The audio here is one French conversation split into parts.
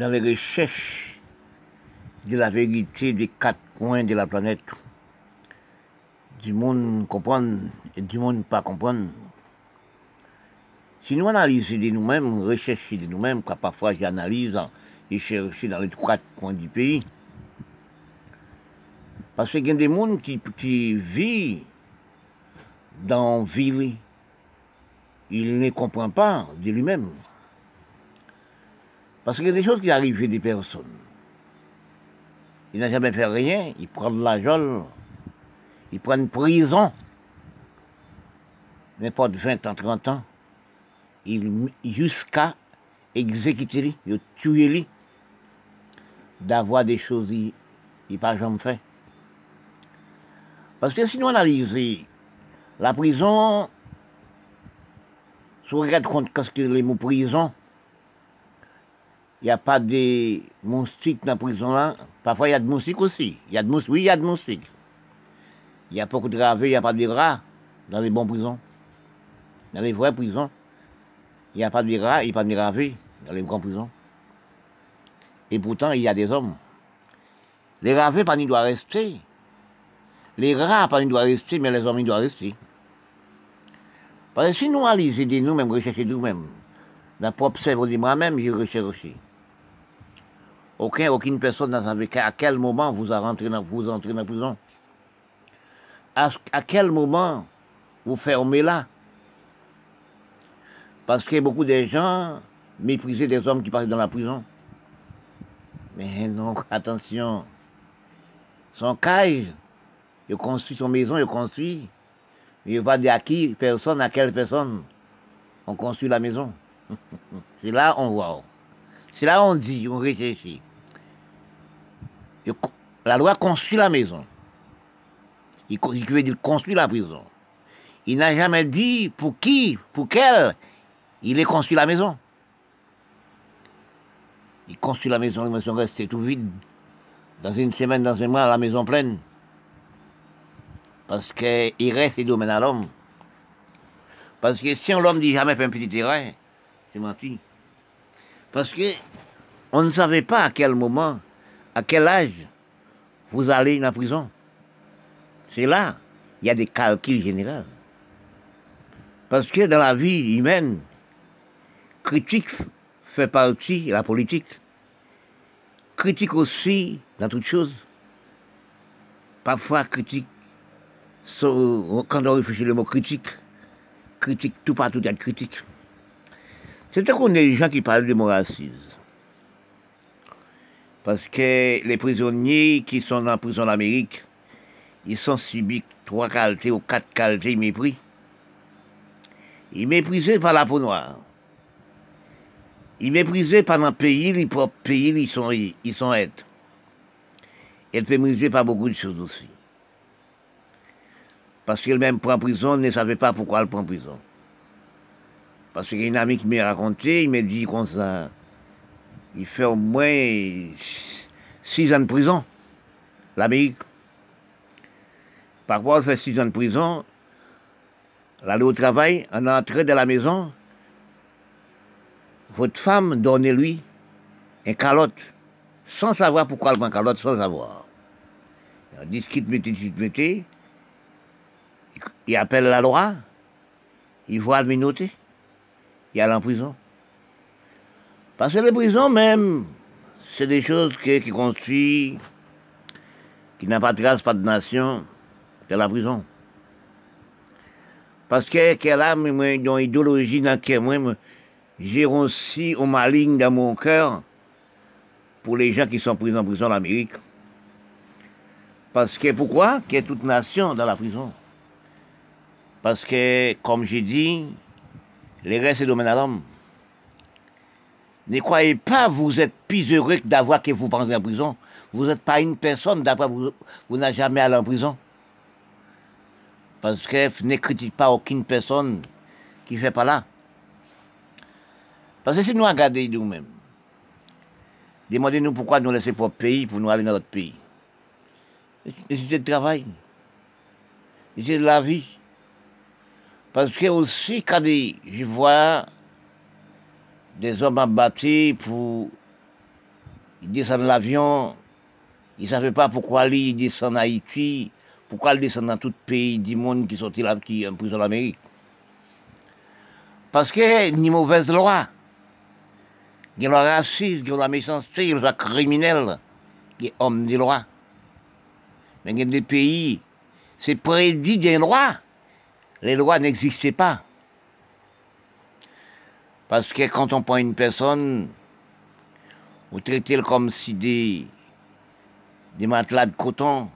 dans les recherches de la vérité des quatre coins de la planète, du monde comprendre et du monde pas comprendre. Si nous analysons de nous-mêmes, recherchons de nous-mêmes, car parfois j'analyse et cherche dans les quatre coins du pays, parce qu'il y a des gens qui, qui vivent dans ville, il ne comprend pas de lui-même. Parce qu'il y a des choses qui arrivent à des personnes. Il n'a jamais fait rien, il prend de la jolle, il prend une prison, n'importe 20 ans, 30 ans, jusqu'à exécuter tuer lui, d'avoir des choses qu'il n'a pas jamais fait. Parce que si nous analysons la prison, si on regarde compte qu'est-ce que les mots prison, il n'y a pas de moustiques dans la prison. Parfois, il y a de moustiques aussi. Y a oui, il y a de moustiques. Il y a beaucoup de gravés, il n'y a pas de rats dans les bonnes prisons. Dans les vraies prisons, il n'y a pas de rats, il n'y a pas de gravés dans les grandes prisons. Et pourtant, il y a des hommes. Les gravés, pas doivent rester. Les rats, pas doivent rester, mais les hommes, ils doivent rester. Parce que si nous analysons de nous-mêmes, rechercher nous-mêmes, dans propre cerveau de moi-même, je recherche aussi. Aucun, aucune personne n'a savait à quel moment vous entrez dans la prison? À, quel moment vous fermez là. Parce que beaucoup de gens méprisaient des hommes qui passaient dans la prison. Mais non, attention. Son cage, il construit son maison, il construit. Il va dire à qui personne, à quelle personne on construit la maison. C'est là on voit. C'est là on dit, on réfléchit. La loi construit la maison. Il veut dire construit la prison. Il n'a jamais dit pour qui, pour quel il est construit la maison. Il construit la maison, la maison reste tout vide. Dans une semaine, dans un mois, la maison pleine. Parce qu'il reste et domaine à l'homme. Parce que si l'homme dit jamais fait un petit terrain, c'est menti. Parce que on ne savait pas à quel moment, à quel âge vous allez dans la prison? C'est là, il y a des calculs généraux. Parce que dans la vie humaine, critique fait partie de la politique. Critique aussi dans toutes choses. Parfois, critique, quand on réfléchit le mot critique, critique, tout partout, il y a de critique. C'est qu'on est des gens qui parlent de mon racisme. Parce que les prisonniers qui sont la prison d'Amérique, ils sont subis trois qualités ou quatre qualités mépris. Ils méprisés par la peau noire. Ils méprisés par un pays, les propres pays, ils sont, ils sont aides. Ils méprisés par beaucoup de choses aussi. Parce qu'ils même prend prison, ne savait pas pourquoi elle prend prison. Parce qu'il y a une amie qui m'a raconté, il m'a dit comme ça, il fait au moins six ans de prison, l'Amérique. Par quoi il fait six ans de prison, l'aller au travail, en entrée de la maison, votre femme donnez-lui un calotte, sans savoir pourquoi elle prend calotte, sans savoir. Il discute, mettez, mettez, il appelle la loi, il voit le minoter il a en prison. Parce que les prisons même, c'est des choses qui, construisent, qui n'ont pas de grâce, pas de nation, c'est la prison. Parce que qu'elle a une idéologie dans laquelle moi, j'ai aussi au maligne dans mon cœur pour les gens qui sont pris en prison en Amérique. Parce que pourquoi? Qu'il y ait toute nation dans la prison. Parce que, comme j'ai dit, les restes, c'est domaine à l'homme. Ne croyez pas vous êtes plus heureux que d'avoir que vous pensez en prison. Vous n'êtes pas une personne d'avoir vous, vous n'avez jamais allé en prison. Parce que ne critique pas aucune personne qui ne fait pas là. Parce que si nous regardons nous-mêmes, demandez-nous pourquoi nous laissons notre pays pour nous aller dans notre pays. C'est le travail. C'est la vie. Parce que aussi, quand je vois des hommes abattus pour il descend de l'avion, il ne savait pas pourquoi lui, il descend en Haïti, pourquoi il descend dans tout pays du monde qui sortit là, qui en prison d'Amérique. Parce que ni mauvaise loi. Il y a le racisme, a la méchanceté, il y a le criminel, a homme de loi. Mais il y a des pays, c'est prédit des lois. Les lois n'existaient pas. Parce que quand on prend une personne, vous traitez comme si des, matelas de coton,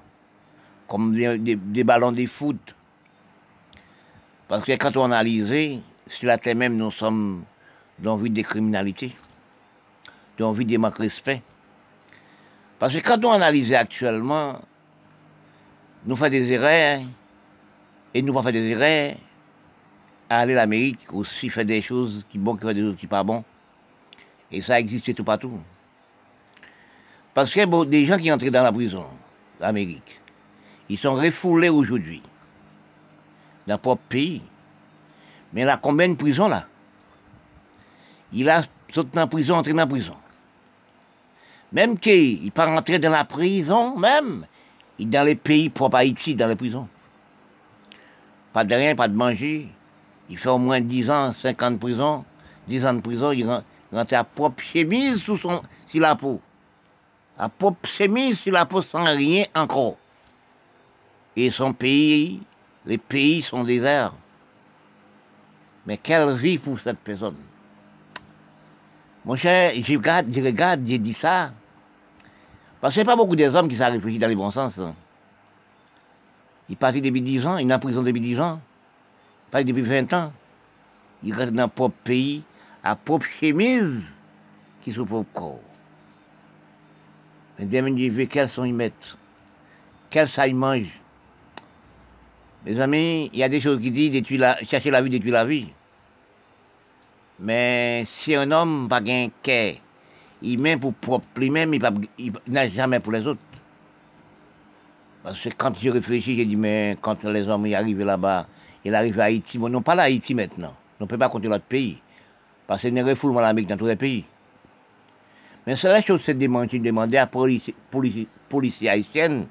comme des, ballons de foot. Parce que quand on analyse, sur la terre même, nous sommes dans vie de criminalité, dans vie de manque de respect. Parce que quand on analyse actuellement, nous faisons des erreurs, et nous pas faire des erreurs, aller l'Amérique aussi faire des choses qui bon, qui faire des choses qui pas bon. Et ça existe tout partout. Parce que bon, des gens qui entrent dans la prison, l'Amérique, ils sont refoulés aujourd'hui dans leur propre pays. Mais là, combien de prisons là? Il a sauté dans la prison, entré dans la prison. Même qu'il pas rentré dans la prison, même, il dans les pays propres à Haïti, dans les prisons. Pas de rien, pas de manger. Il fait au moins 10 ans, 50 prison, 10 ans de prison, il rentre à propre chemise sous son, sur la peau. À propre chemise sur la peau sans rien encore. Et son pays, les pays sont déserts. Mais quelle vie pour cette personne? Mon cher, je regarde, je dit ça. Parce que pas beaucoup des hommes qui réfléchissent dans le bon sens. Hein. Il est parti depuis 10 ans, il est en prison depuis 10 ans. Est parti depuis 20 ans. Il reste dans propre pays, à propre chemise, qui se propre corps. Mais demain, je veux quels sont ils mettent, quels ça ils mangent? Mes amis, il y a des choses qui disent chercher la vie, détruire la vie. Mais si un homme n'a pas un cœur, il met pour propre lui-même, il n'a jamais pour les autres. Parce que quand je réfléchis, j'ai dit, mais quand les hommes y arrivent là-bas, ils arrivent à Haïti, bon, non pas Haïti maintenant. On ne peut pas compter l'autre pays. Parce qu'il y a un refoulement l'Amérique dans tous les pays. Mais c'est la chose, c'est de demander à la police, haïtienne,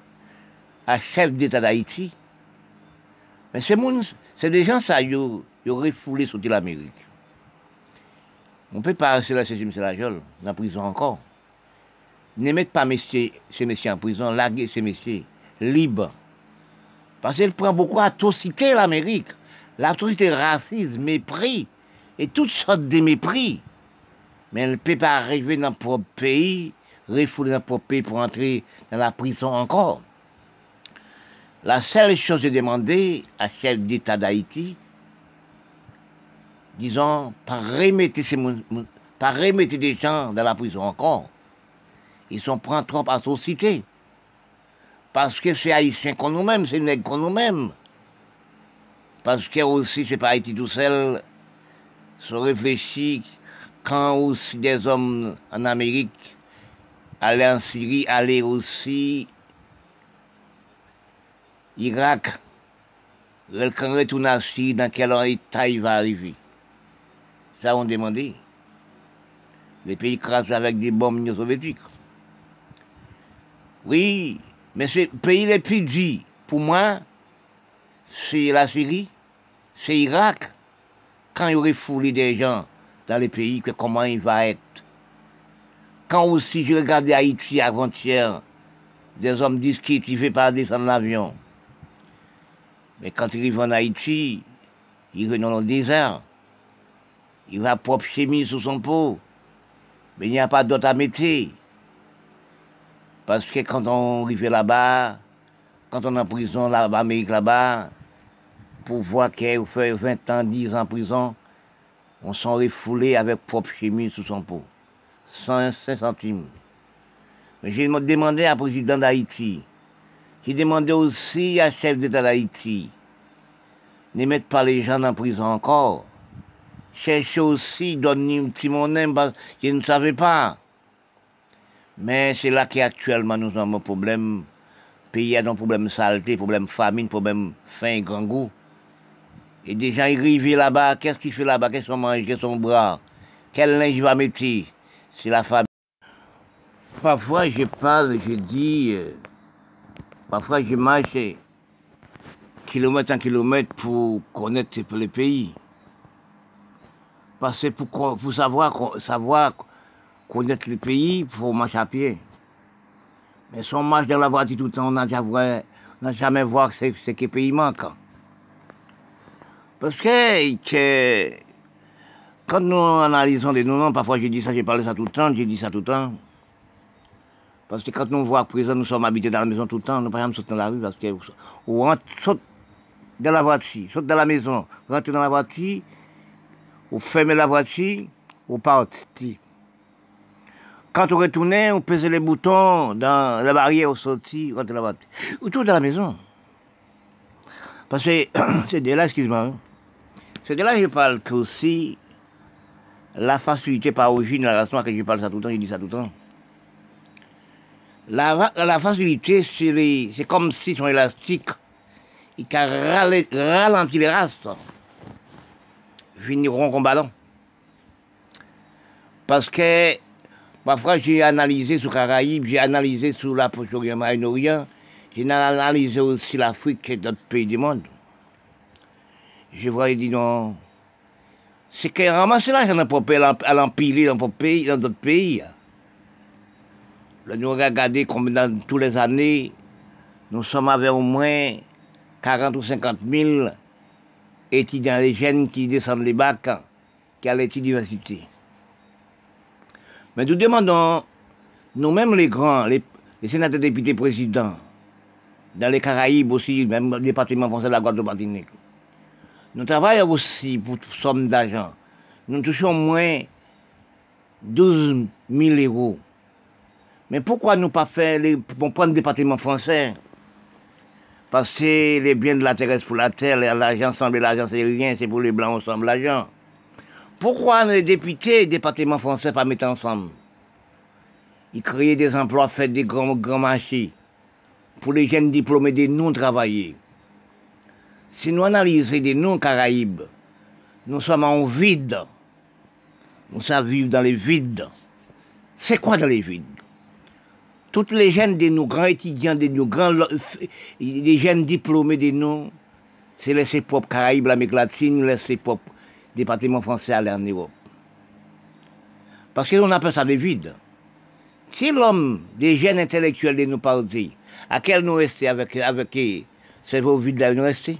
à chef d'État d'Haïti, mais c'est des gens, ça, ont refoulé sur l'Amérique. On ne peut pas rester là, c'est la jolle, la prison encore. Ne mettez pas ces messieurs en prison, larguez ces messieurs libres. Parce qu'elle prend beaucoup atrocité l'Amérique. L'atrocité raciste, mépris, et toutes sortes de mépris. Mais elle ne peut pas arriver dans notre propre pays, refouler notre propre pays pour entrer dans la prison encore. La seule chose est demander à chef d'État d'Haïti, disons, par remettre, ces, par remettre des gens dans la prison encore. Ils sont pris trop à société. Parce que c'est haïtien qu'on nous-mêmes, c'est nègre qu'on nous-mêmes. Parce que aussi, c'est pas Haïti tout seul, se réfléchit quand aussi des hommes en Amérique allaient en Syrie, allaient aussi Irak, quand retourne à Syrie, dans quel état il va arriver? Ça, on demandait. Les pays crasent avec des bombes soviétiques. Oui, mais c'est pays le plus dit, pour moi, c'est la Syrie, c'est Irak. Quand il y aurait foulé des gens dans les pays, que comment il va être? Quand aussi je regardais Haïti avant-hier, des hommes disent qu'il ne pas descendre l'avion. Mais quand il arrive en Haïti, il va dans le désert. Il va propre chemise sous son pot. Mais il n'y a pas d'autre à mettre. Parce que quand on arrive là-bas, quand on est en prison là-bas, Amérique là-bas, pour voir qu'il fait 20 ans, 10 ans en prison, on s'en refoulé avec propre chemise sous son pot. 5 centimes. Mais j'ai demandé à président d'Haïti, j'ai demandé aussi à chef d'État d'Haïti, ne mettre pas les gens en prison encore. Cherchez aussi, donner un petit monnaie parce je ne savais pas. Mais c'est là qu'actuellement nous avons un problème. Le pays a un problème saleté, problème famine, problème faim, grand goût. Et des gens arrivent là-bas, qu'est-ce qu'ils font là-bas? Qu'est-ce qu'on mange Qu'est-ce qu'on boit Quel linge va mettre? C'est la famine. parfois je parle, je dis, euh, parfois je marche kilomètre en kilomètre pour connaître le pays. Parce que pour, pour savoir connaître le pays, il faut marcher à pied. Mais si on marche dans la voiture tout le temps, on n'a jamais, jamais voir ce, ce que le pays manque. Parce que, quand nous analysons des noms, parfois je dis ça, j'ai parlé ça tout le temps, j'ai dit ça tout le temps. Parce que quand nous voit présent, nous sommes habités dans la maison tout le temps, nous ne pouvons pas sauter dans la rue parce que ou on saute dans la voiture, saute dans la maison, rentre dans la voiture, ou ferme la voiture, ou partir. Quand on retourne, on pèse les boutons dans la barrière au sorti, rentre dans la tout dans la maison. Parce que c'est de là, excuse-moi, hein. c'est de là que je parle que aussi la facilité par origine, la raison à laquelle je parle ça tout le temps, je dis ça tout le temps. La, facilité, c'est comme si son élastique, il ralentit les races, finiront ballon. Parce que, parfois, j'ai analysé sur Caraïbes, j'ai analysé sur la Moyen-Orient, j'ai analysé aussi l'Afrique et d'autres pays du monde. Je voyais dit non, c'est qu'elle ramasse l'argent dans le à l'empiler dans d'autres pays. Là, nous regardons comme dans toutes les années, nous sommes avec au moins 40 ou 50 000 étudiants les jeunes qui descendent les bacs, qui à l'université. Mais nous demandons, nous-mêmes les grands, les, sénateurs, députés, présidents, dans les Caraïbes aussi, même le département français de la Guadeloupe-Martinique, nous travaillons aussi pour somme d'argent. Nous touchons moins 12 000 euros. Mais pourquoi nous pas faire les, pour prendre le département français? Parce que les biens de la terre pour la terre, l'argent semble l'argent c'est rien, c'est pour les blancs ensemble l'argent. Pourquoi les députés, département français pas mettre ensemble? Ils créent des emplois, faire des grands, grands marchés pour les jeunes diplômés des non-travaillés. Si nous analysons des non-Caraïbes, nous sommes en vide. Nous savons vivre dans les vides. C'est quoi dans les vides? Toutes les jeunes de nos grands étudiants, de nos grands, les jeunes diplômés de nous, c'est laisser propre Caraïbes, l'Amérique latine, laisser propre département français aller en Europe. Parce qu'on appelle ça des vides. Si l'homme, des jeunes intellectuels de nos partis, à quel nous rester avec, avec ces vos vides là, nous rester?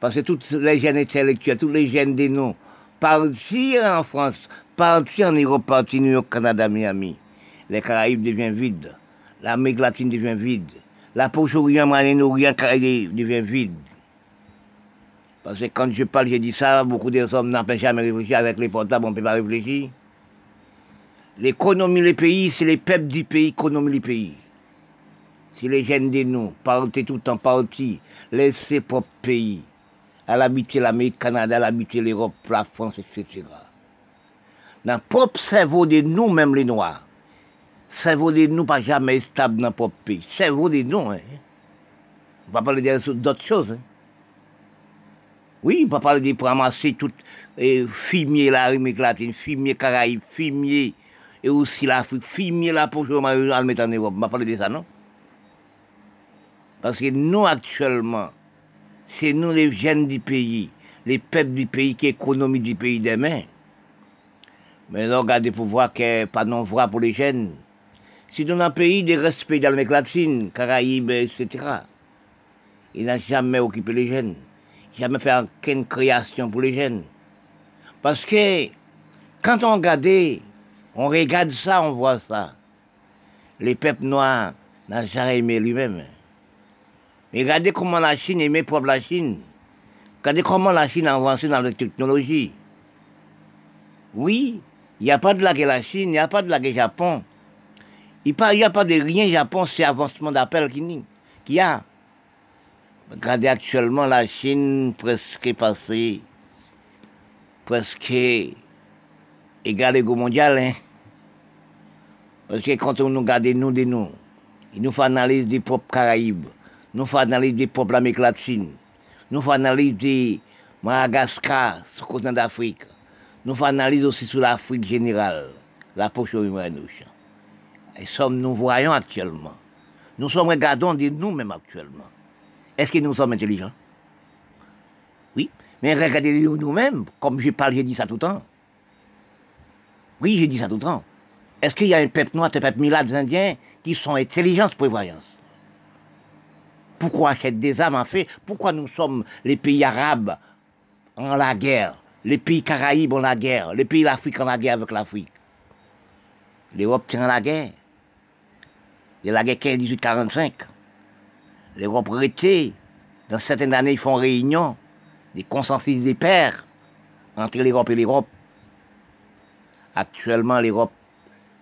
Parce que toutes les jeunes intellectuels, tous les jeunes des noms, partir en France, partir en Europe, partir New York, Canada, Miami. Les Caraïbes deviennent vides. L'Amérique latine devient vide. La Proche-Orient, Moyen-Orient, devient vide. Parce que quand je parle, je dis ça, beaucoup des hommes n'ont jamais réfléchi avec les portables, on ne peut pas réfléchir. L'économie des pays, c'est les peuples du pays, l'économie du pays. Si les jeunes de nous partent tout le temps partis, laissez propre pays à l'habiter l'Amérique, Canada, à l'habiter l'Europe, la France, etc. Dans le propre cerveau de nous, même les Noirs, cerveau de nous pas jamais stable dans le propre pays. Cerveau de nous, hein. On va parler d'autres choses. Hein. Oui, on va parler de ramasser tout eh, fumier la Amérique latine, fumier Caraïbes, fumier et aussi l'Afrique, fumier la à le mettre en Europe. On va parler de ça, non? Parce que nous, actuellement, c'est nous les jeunes du pays, les peuples du pays, qui économie du pays demain. Mais là, regardez pour voir qu'il pas non voir pour les jeunes. Si dans un pays de respect dans l'Amérique latine, Caraïbes, etc., il n'a jamais occupé les jeunes. Jamais fait aucune création pour les jeunes. Parce que quand on regarde, on regarde ça, on voit ça. Les peuples noirs n'ont jamais aimé lui-même. Mais regardez comment la Chine aimait propre la Chine. Regardez comment la Chine a avancé dans la technologie. Oui, il n'y a pas de la la Chine, il n'y a pas de la Japon. Il n'y a pas de rien Japon, c'est avancement d'appel qu'il y a. Regardez actuellement la Chine presque passée, presque égale au mondial. Hein? Parce que quand on nous regarde nous de nous, il nous faut analyse des propres Caraïbes nous faisons analyse des peuples d'Amérique latine, nous faisons analyse de Madagascar, ce continent d'Afrique, nous faisons analyse aussi sur l'Afrique générale, la poche au Et sommes nous voyons actuellement. Nous sommes regardons de nous-mêmes actuellement. Est-ce que nous sommes intelligents? Oui, mais regardez nous-mêmes, comme je parle, j'ai dit ça tout le temps. Oui, j'ai dit ça tout le temps. Est-ce qu'il y a un peuple noir, un peuple milade indiens qui sont intelligents, prévoyance Pourquoi achètent des armes en fait? Pourquoi nous sommes les pays arabes en la guerre Les pays caraïbes en la guerre Les pays d'Afrique en la guerre avec l'Afrique? L'Europe tient la guerre. Il y a la guerre 15-18-45. L'Europe retient. Dans certaines années, ils font réunion, des consensus des pères entre l'Europe et l'Europe. Actuellement, l'Europe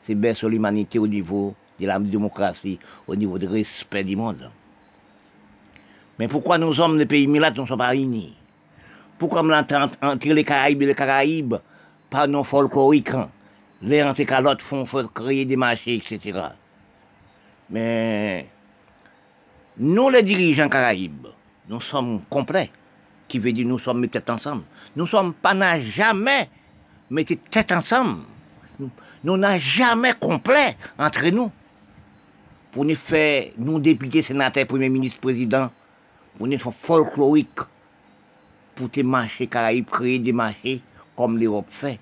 c'est baisse sur l'humanité au niveau de la démocratie, au niveau du respect du monde. Mais pourquoi nous sommes des pays militaires ne sommes pas unis? Pourquoi nous entre les Caraïbes et les Caraïbes, pas non folkloriques, les antécalotes font créer des marchés, etc. Mais nous, les dirigeants Caraïbes, nous sommes complets, qui veut dire nous sommes tête ensemble. Nous sommes pas jamais mettez tête ensemble. Nous n'avons jamais complet entre nous. Pour nous faire, nous députés, sénateurs, premier ministre, président, pour nous faire folklorique, pour les marchés Caraïbes, créer des marchés comme l'Europe fait.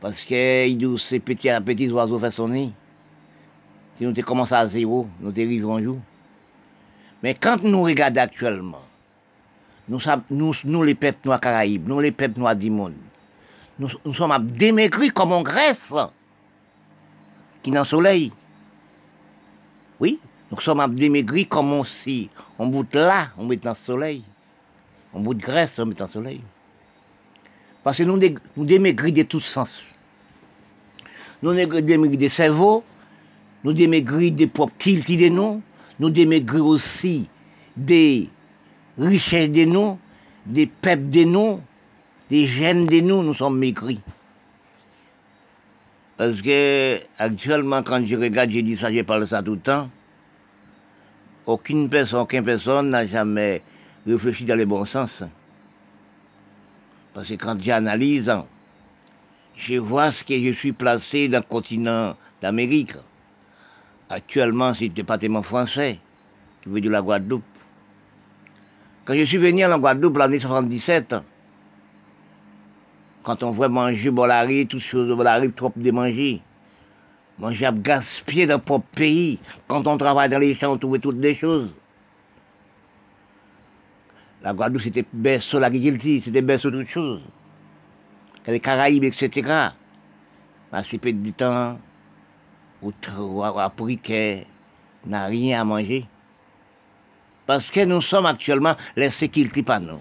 Parce que nous, ces petits, petits oiseaux fait sonner. Si nous commencé à zéro, nous arrivons un jour. Mais quand nous regardons actuellement, nous, les peuples noirs Caraïbes, nous les peuples noirs du monde, nous, sommes démaigris comme en Grèce, qui dans le soleil. Oui, nous sommes démaigris comme on si, on bout là, on met dans le soleil. On bout de Grèce, on met dans le soleil. Parce que nous, nous démaigris de tous sens. Nous démaigris des cerveaux, nous démaigris des propres kiltis de nous, nous démaigris aussi des richesses de nous, des peuples de nous, des gènes de nous, nous sommes maigris. Parce que, actuellement, quand je regarde, j'ai dit ça, j'ai parlé ça tout le temps. Aucune personne, aucune personne n'a jamais réfléchi dans le bon sens. Parce que quand j'analyse, je vois ce que je suis placé dans le continent d'Amérique. Actuellement, c'est le département français, qui veut dire la Guadeloupe. Quand je suis venu en Guadeloupe l'année 77, quand on voit manger bolari, toutes choses bolari, trop de manger. Manger à gaspiller dans le propre pays. Quand on travaille dans les champs, on trouve toutes les choses. La Guadeloupe, c'était berceau l'agriculture, c'était berceau toutes choses. Les Caraïbes, etc. Assez peu de temps, où appris qu'elle n'a rien à manger. Parce que nous sommes actuellement les sécurités pas nous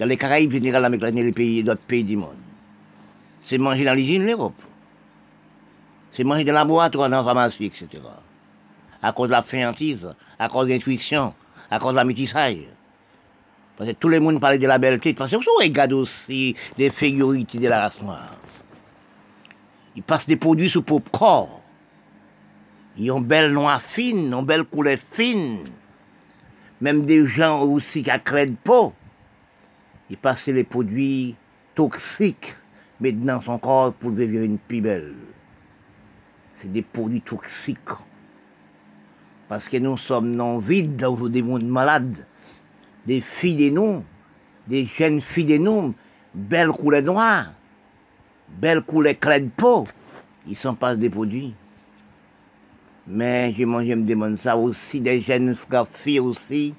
dans les Caraïbes général avec les pays, d'autres pays du monde. C'est manger dans l'usine l'Europe. C'est manger dans la laboratoire, dans la pharmacie, etc. À cause de la féantise, à cause de l'intuition, à cause de la métissage. Parce que tout le monde parlait de la belleté. Parce que vous regardez aussi des figurités de la race noire. Ils passent des produits sous propre corps. Ils ont belle noix fine, ont belle couleur fine. Même des gens aussi qui de peau il passait les produits toxiques maintenant son corps pour devenir une plus belle. C'est des produits toxiques. Parce que nous sommes non vides dans des mondes malades. Des filles de nous, des jeunes filles de nous, belles couleurs noires, belles couleurs claires de peau. Ils sont pas des produits. Mais je, je me demande ça aussi, des jeunes filles aussi,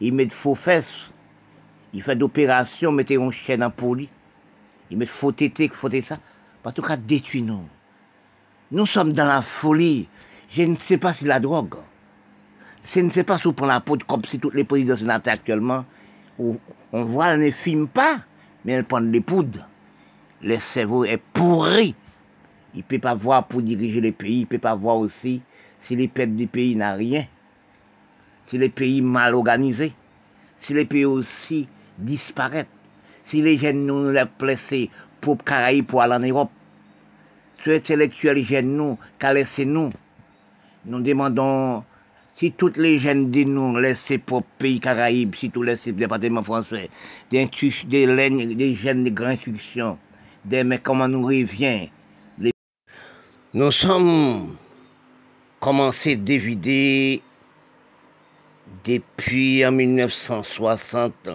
ils mettent faux fesses il fait d'opérations, mettez une chaîne en poli. Il met faux tété, faux ça. En tout cas, détruit nous. Sommes dans la folie. Je ne sais pas si la drogue. Je ne sais pas si on prend la poudre comme si toutes les présidents sénateurs actuellement, où on voit, elles ne filment pas, mais elles prennent des poudres. Le cerveau est pourri. Il ne peut pas voir pour diriger les pays, il ne peut pas voir aussi si les peuples du pays n'ont rien, si les pays mal organisés, si les pays aussi disparaître. Si les jeunes nous les placés pour Caraïbes, pour aller en Europe, ceux intellectuels jeunes nous, qu'à laisser nous, nous demandons si toutes les jeunes de nous laissent pour pays Caraïbes, si tous les départements français, des, des, des jeunes de grande instruction, mais comment nous revient. Nous sommes commencé à dévider depuis en 1960.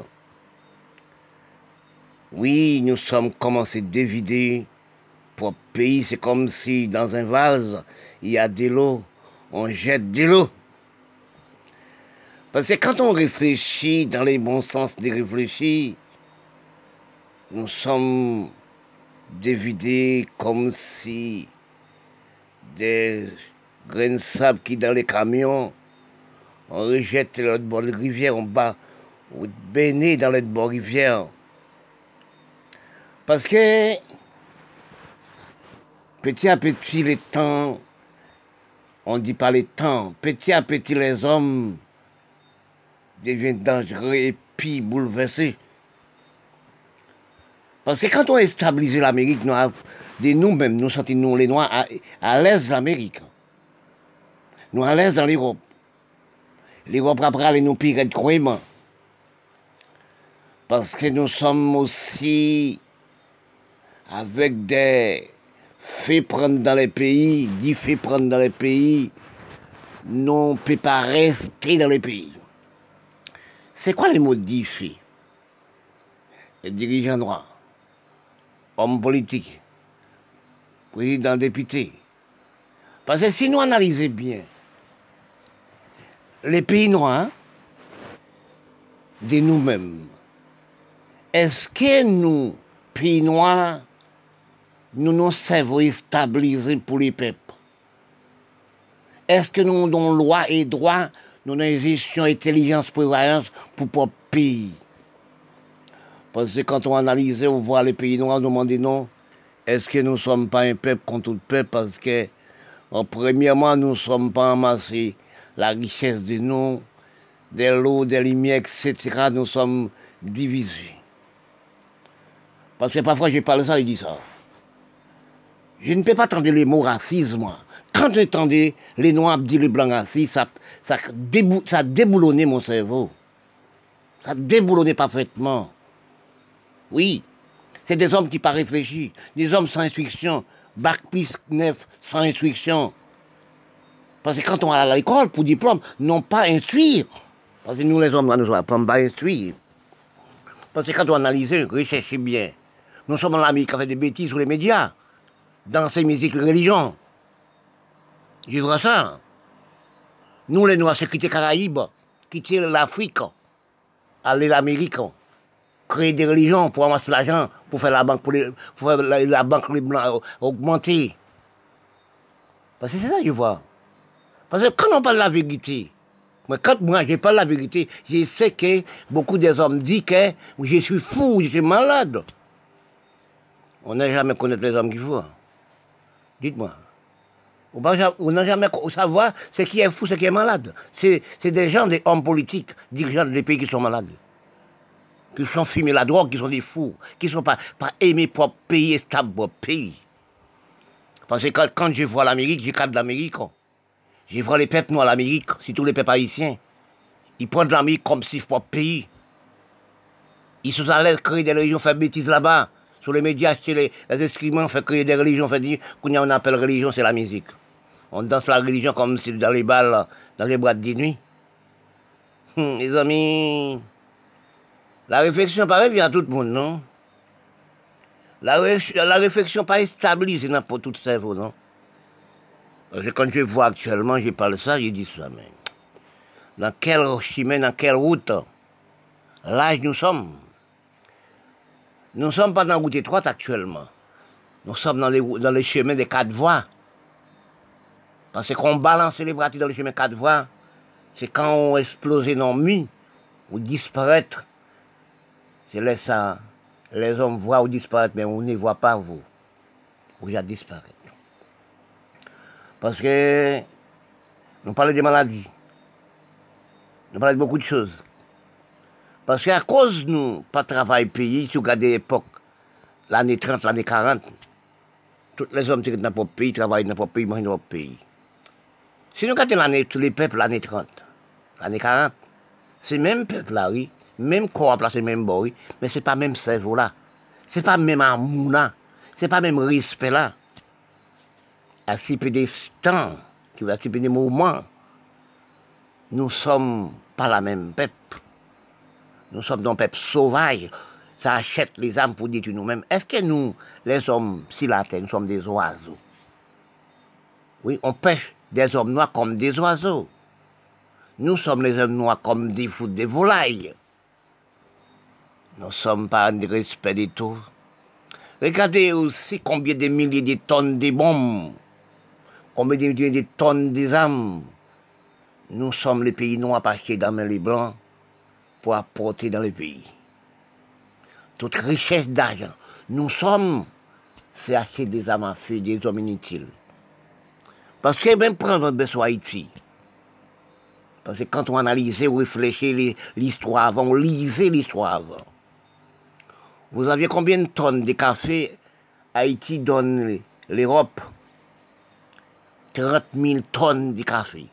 Oui, nous sommes commencé à dévider pour pays. C'est comme si dans un vase, il y a de l'eau, on jette de l'eau. Parce que quand on réfléchit dans les bons sens de réfléchir, nous sommes dévidés comme si des grains de sable qui dans les camions, on rejette l'autre bord de rivière, on bat, ou baigner dans l'autre bord de rivière. Parce que petit à petit les temps, on dit pas les temps, petit à petit les hommes deviennent dangereux et puis bouleversés. Parce que quand on a stabilisé l'Amérique, nous, nous-mêmes, nous sentons nous les Noirs à, l'aise de l'Amérique. Nous à l'aise dans l'Europe. L'Europe après aller nous pire de croyement. Parce que nous sommes aussi avec des faits prendre dans les pays, dix faits prendre dans les pays, non peut pas rester dans les pays. C'est quoi les mots dix faits? Les dirigeants noirs homme politique, président député. Parce que si nous analysons bien, les pays noirs, de nous-mêmes, est-ce que nous, pays noirs, nous nous servons stabiliser pour les peuples? Est-ce que nous avons loi et droit, nous avons gestion, intelligence, prévoyance pour le pays? Parce que quand on analyse, on voit les pays noirs, on demande non, est-ce que nous ne sommes pas un peuple contre tout peuple? Parce que, en premièrement, nous ne sommes pas amassés la richesse de nous, de l'eau, des lumières, etc. Nous sommes divisés. Parce que parfois, je parle ça, il dit ça. Je ne peux pas entendre les mots racisme. Quand j'entendais les noirs dire les blancs racistes, ça, ça, ça déboulonnait mon cerveau. Ça déboulonnait parfaitement. Oui, c'est des hommes qui pas réfléchis, des hommes sans instruction, bac plus neuf sans instruction. Parce que quand on va à l'école pour diplôme, non pas instruire. Parce que nous les hommes, nous ne pas instruire. Parce que quand on analyse, recherchez bien. Nous sommes en Amérique qui fait des bêtises sur les médias, dans ces musiques religion. Je vois ça? Nous les Noirs, c'est quitter Caraïbes, quitter l'Afrique, aller l'Amérique créer des religions pour amasser l'argent, pour faire la banque, pour, faire la, banque blancs augmenter. Parce que c'est ça je vois. Parce que quand on parle de la vérité, mais quand moi je parle la vérité, je sais que beaucoup des hommes disent que je suis fou, je suis malade. On n'a jamais connu les hommes qui font. Dites-moi. On n'a jamais savoir ce qui est fou, ce qui est malade. C'est des gens, des hommes politiques, dirigeants des pays qui sont malades qui sont fumés la drogue, qui sont des fous, qui ne sont pas, aimés pour pays et stable pays. Parce que quand, je vois l'Amérique, je de l'Amérique. Je vois les peuples noirs l'Amérique, surtout les peuples haïtiens. Ils prennent l'Amérique comme si pour pays. Ils sont à l'aise créer des religions, faire bêtises là-bas. Sur les médias, chez les, les inscriptions, faire créer des religions, faire dire qu'on appelle religion, c'est la musique. On danse la religion comme si dans les balles, dans les boîtes de nuit. Hum, les amis, la réflexion paraît vient à tout le monde, non? La, réflexion pas stabilisée dans pour tout cerveau, non? Parce que quand je vois actuellement, je parle ça, je dis ça, mais dans quel chemin, dans quelle route l'âge nous sommes? Nous ne sommes pas dans la route étroite actuellement. Nous sommes dans les, dans les chemins des quatre voies. Parce qu'on balance les bras dans les chemins quatre voies, c'est quand on explose nos nuits ou disparaître je laisse ça. Les hommes voient ou disparaître, mais on ne voit pas vous. Vous a disparaître. Parce que nous parlons des maladies. Nous parlons de beaucoup de choses. Parce qu'à cause de nous, pas travail payé, si vous regardez l'époque, l'année 30, l'année 40, tous les hommes qui sont dans notre pays travaillent dans notre pays, mangent dans notre pays. Si nous regardons tous les peuples, l'année 30, l'année 40, ces mêmes peuples-là, oui, même corps placé même boy, mais c'est pas même cerveau là. C'est pas même amour là. C'est pas même respect là. à si d'instants, qui va si peu moments, nous sommes pas la même peuple. Nous sommes un peuple sauvage. Ça achète les âmes pour détruire nous-mêmes. Est-ce que nous, les hommes, si la terre, nous sommes des oiseaux? Oui, on pêche des hommes noirs comme des oiseaux. Nous sommes les hommes noirs comme des fous, des volailles. Nous sommes pas en respect de tout. Regardez aussi combien de milliers de tonnes de bombes, combien de milliers de tonnes d'armes. Nous sommes les pays noirs acheter dans les blancs pour apporter dans le pays. Toute richesse d'argent, nous sommes, c'est acheter des armes à feu, des hommes inutiles. Parce que même prendre besoin Haïti, parce que quand on analyse ou réfléchit l'histoire avant, on lisait l'histoire avant. Vous aviez combien de tonnes de café Haïti donne l'Europe? 30 000 tonnes de café.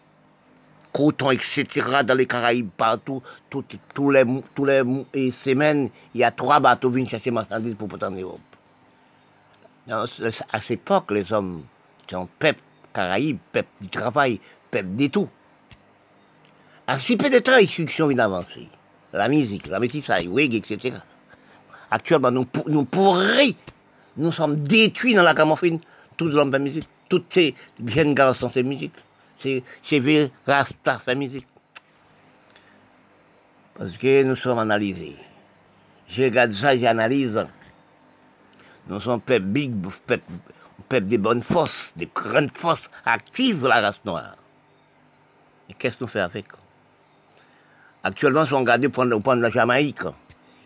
Coton, etc. dans les Caraïbes, partout, tous les, tous les semaines, il y a trois bateaux viennent chercher marchandises pour porter en Europe. À cette époque, les hommes étaient peuple Caraïbes, peuple du travail, peuple de tout. À si peu de temps, l'instruction vient d'avancer. La musique, la métissage, reggae, etc. Actuellement, nous, nous pourris, nous sommes détruits dans la camouflage, tous les hommes de musique, tous ces jeunes garçons ces musique, ces cheveux rasta fait musique. Parce que nous sommes analysés. Je regarde ça, j'analyse. Nous sommes peuple big, peuple, peuple des bonnes forces, des grandes forces actives la race noire. Et qu'est-ce qu'on fait avec? Actuellement, si on regarde prendre, prendre la Jamaïque,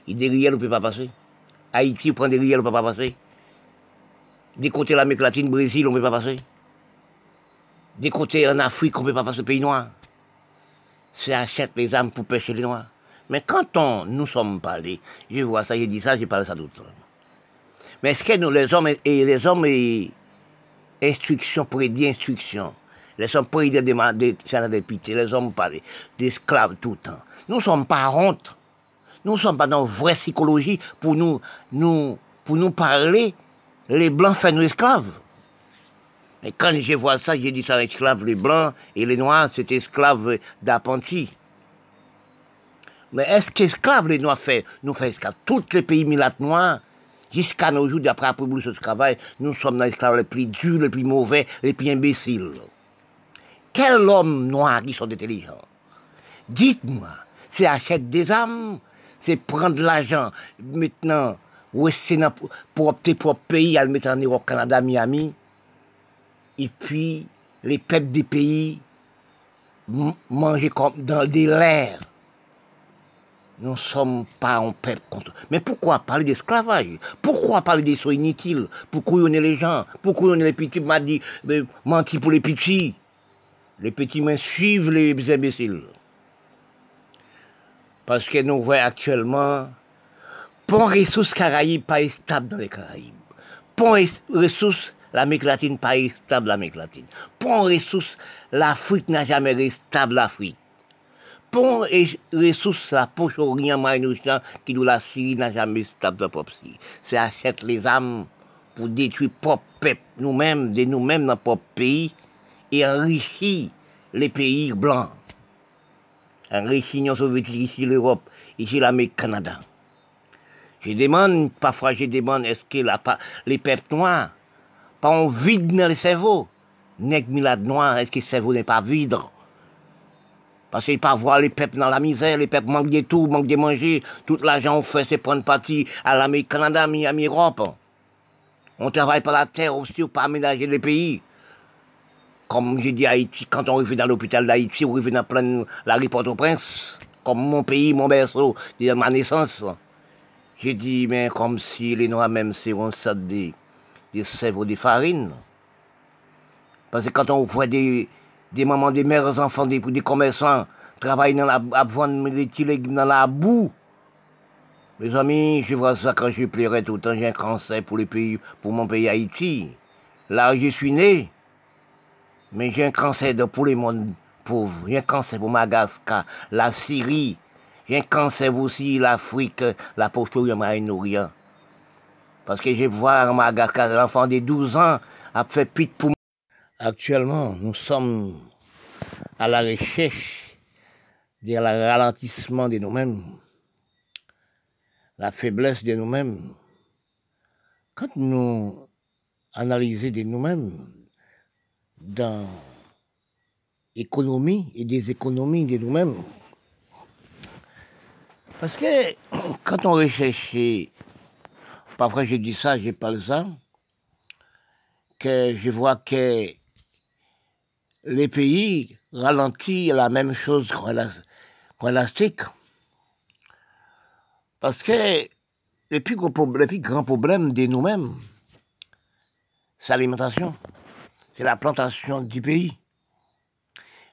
il des riels ne peut pas passer. Haïti prend des riels ne peut pas passer. Des côtés de l'Amérique latine, Brésil, on ne peut pas passer. Des côtés en Afrique, on ne peut pas passer, pays noir. C'est achète les âmes pour pêcher les noirs. Mais quand on, nous sommes parlés, je vois ça, j'ai dit ça, j'ai parlé ça d'autres. Mais est-ce que nous, les hommes, et les hommes, et instruction, prédit instruction, les hommes prédit des, des, des les hommes parlent d'esclaves tout le temps. Nous ne sommes pas honte. Nous ne sommes pas dans une vraie psychologie pour nous, nous, pour nous parler. Les blancs font nous esclaves. Et quand je vois ça, j'ai dit ça esclaves, les blancs et les noirs, c'est esclaves d'apprentis. Mais est-ce qu'esclaves les noirs fait, nous fait esclaves? Tous les pays milates noirs, jusqu'à nos jours, d'après la révolution du travail, nous sommes dans les esclaves les plus durs, les plus mauvais, les plus imbéciles. Quel homme noir qui sont intelligents? Dites-moi, c'est acheter des âmes, c'est prendre l'argent maintenant, pour opter pour pays, à le mettre en Europe, Canada, Miami, et puis les peuples des pays manger comme dans des lairs. Nous ne sommes pas un peuple contre. Mais pourquoi parler d'esclavage? Pourquoi parler des soins inutiles? Pour couillonner les gens Pour couillonner les petits m'a dit, menti pour les petits. Les petits mains suivent les imbéciles. Parce que nous voyons actuellement, pont ressources Caraïbes pas stable dans les Caraïbes. Pont ressources l'Amérique latine pas stable l'Amérique latine. Pont ressources l'Afrique n'a jamais été stable l'Afrique. Et ressources la poche orient qui nous la Syrie n'a jamais stable la propre Syrie. C'est achète les âmes pour détruire propre peuple nous-mêmes, de nous-mêmes dans pays et enrichir les pays blancs enrichi l'Union soviétique, ici l'Europe, ici l'Amérique, Canada. Je demande, parfois je demande, est-ce que la, les peuples noirs, pas en vide dans le cerveau, nègre milade noir, est-ce que le cerveau n'est pas vide? Parce qu'il pas voir les peuples dans la misère, les peuples manquent de tout, manquent de manger, tout l'argent on fait, c'est prendre parti à l'Amérique, Canada, Miami, Europe. On travaille par la terre aussi pour aménager les pays comme j'ai dit Haïti, quand on arrive dans l'hôpital d'Haïti, on arrive dans plein la rue au prince comme mon pays, mon berceau, de ma naissance. J'ai dit, mais comme si les Noirs même c'est un sorte de, de sèvres de farine. Parce que quand on voit des, des mamans, des mères enfants, des, des commerçants travailler dans la, à vendre les dans la boue, mes amis, je vois ça quand je pleurais tout le temps, j'ai un cancer pour, pays, pour mon pays Haïti. Là, je suis né. Mais j'ai un cancer de pour les mondes pauvres. J'ai un cancer pour Madagascar, la Syrie. J'ai un cancer aussi l'Afrique, la pauvreté Moyen-Orient. Parce que je vois en Madagascar, l'enfant de 12 ans a fait pite pour actuellement, nous sommes à la recherche du ralentissement de nous-mêmes, la faiblesse de nous-mêmes. Quand nous analysons de nous-mêmes dans l'économie et des économies de nous-mêmes, parce que quand on recherche, parfois je dis ça, je parle ça, que je vois que les pays ralentissent la même chose qu'un élastique. Parce que le plus grand problème de nous-mêmes, c'est l'alimentation. C'est la plantation du pays.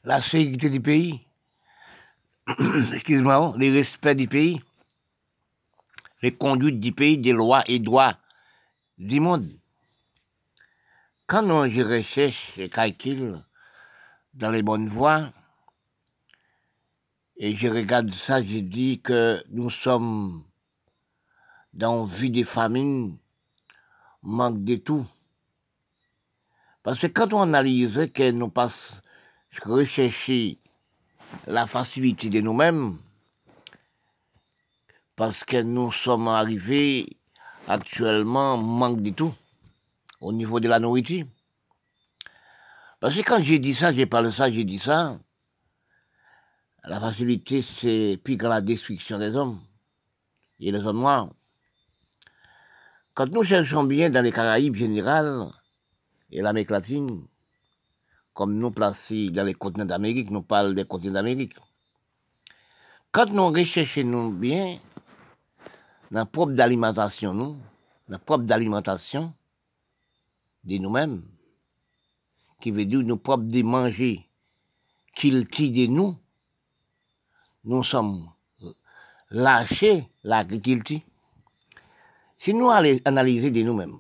La sécurité du pays. Excuse-moi, le respect du pays. Les conduites du pays, des lois et droits du monde. Quand je recherche et calcule dans les bonnes voies, et je regarde ça, je dis que nous sommes dans vie de famine, manque de tout. Parce que quand on analyse que nous passons rechercher la facilité de nous-mêmes, parce que nous sommes arrivés actuellement manque de tout au niveau de la nourriture. Parce que quand j'ai dit ça, j'ai parlé ça, j'ai dit ça, la facilité, c'est plus que la destruction des hommes et les hommes noirs. Quand nous cherchons bien dans les Caraïbes générales et l'Amérique latine, comme nous placés dans les continents d'Amérique, nous parlons des continents d'Amérique. Quand nous recherchons bien, la propre d'alimentation, nous, la propre d'alimentation, de nous-mêmes, qui veut dire nous propres de manger, qu'il tire de nous, nous sommes lâchés l'agriculture. Si nous allons analyser de nous-mêmes,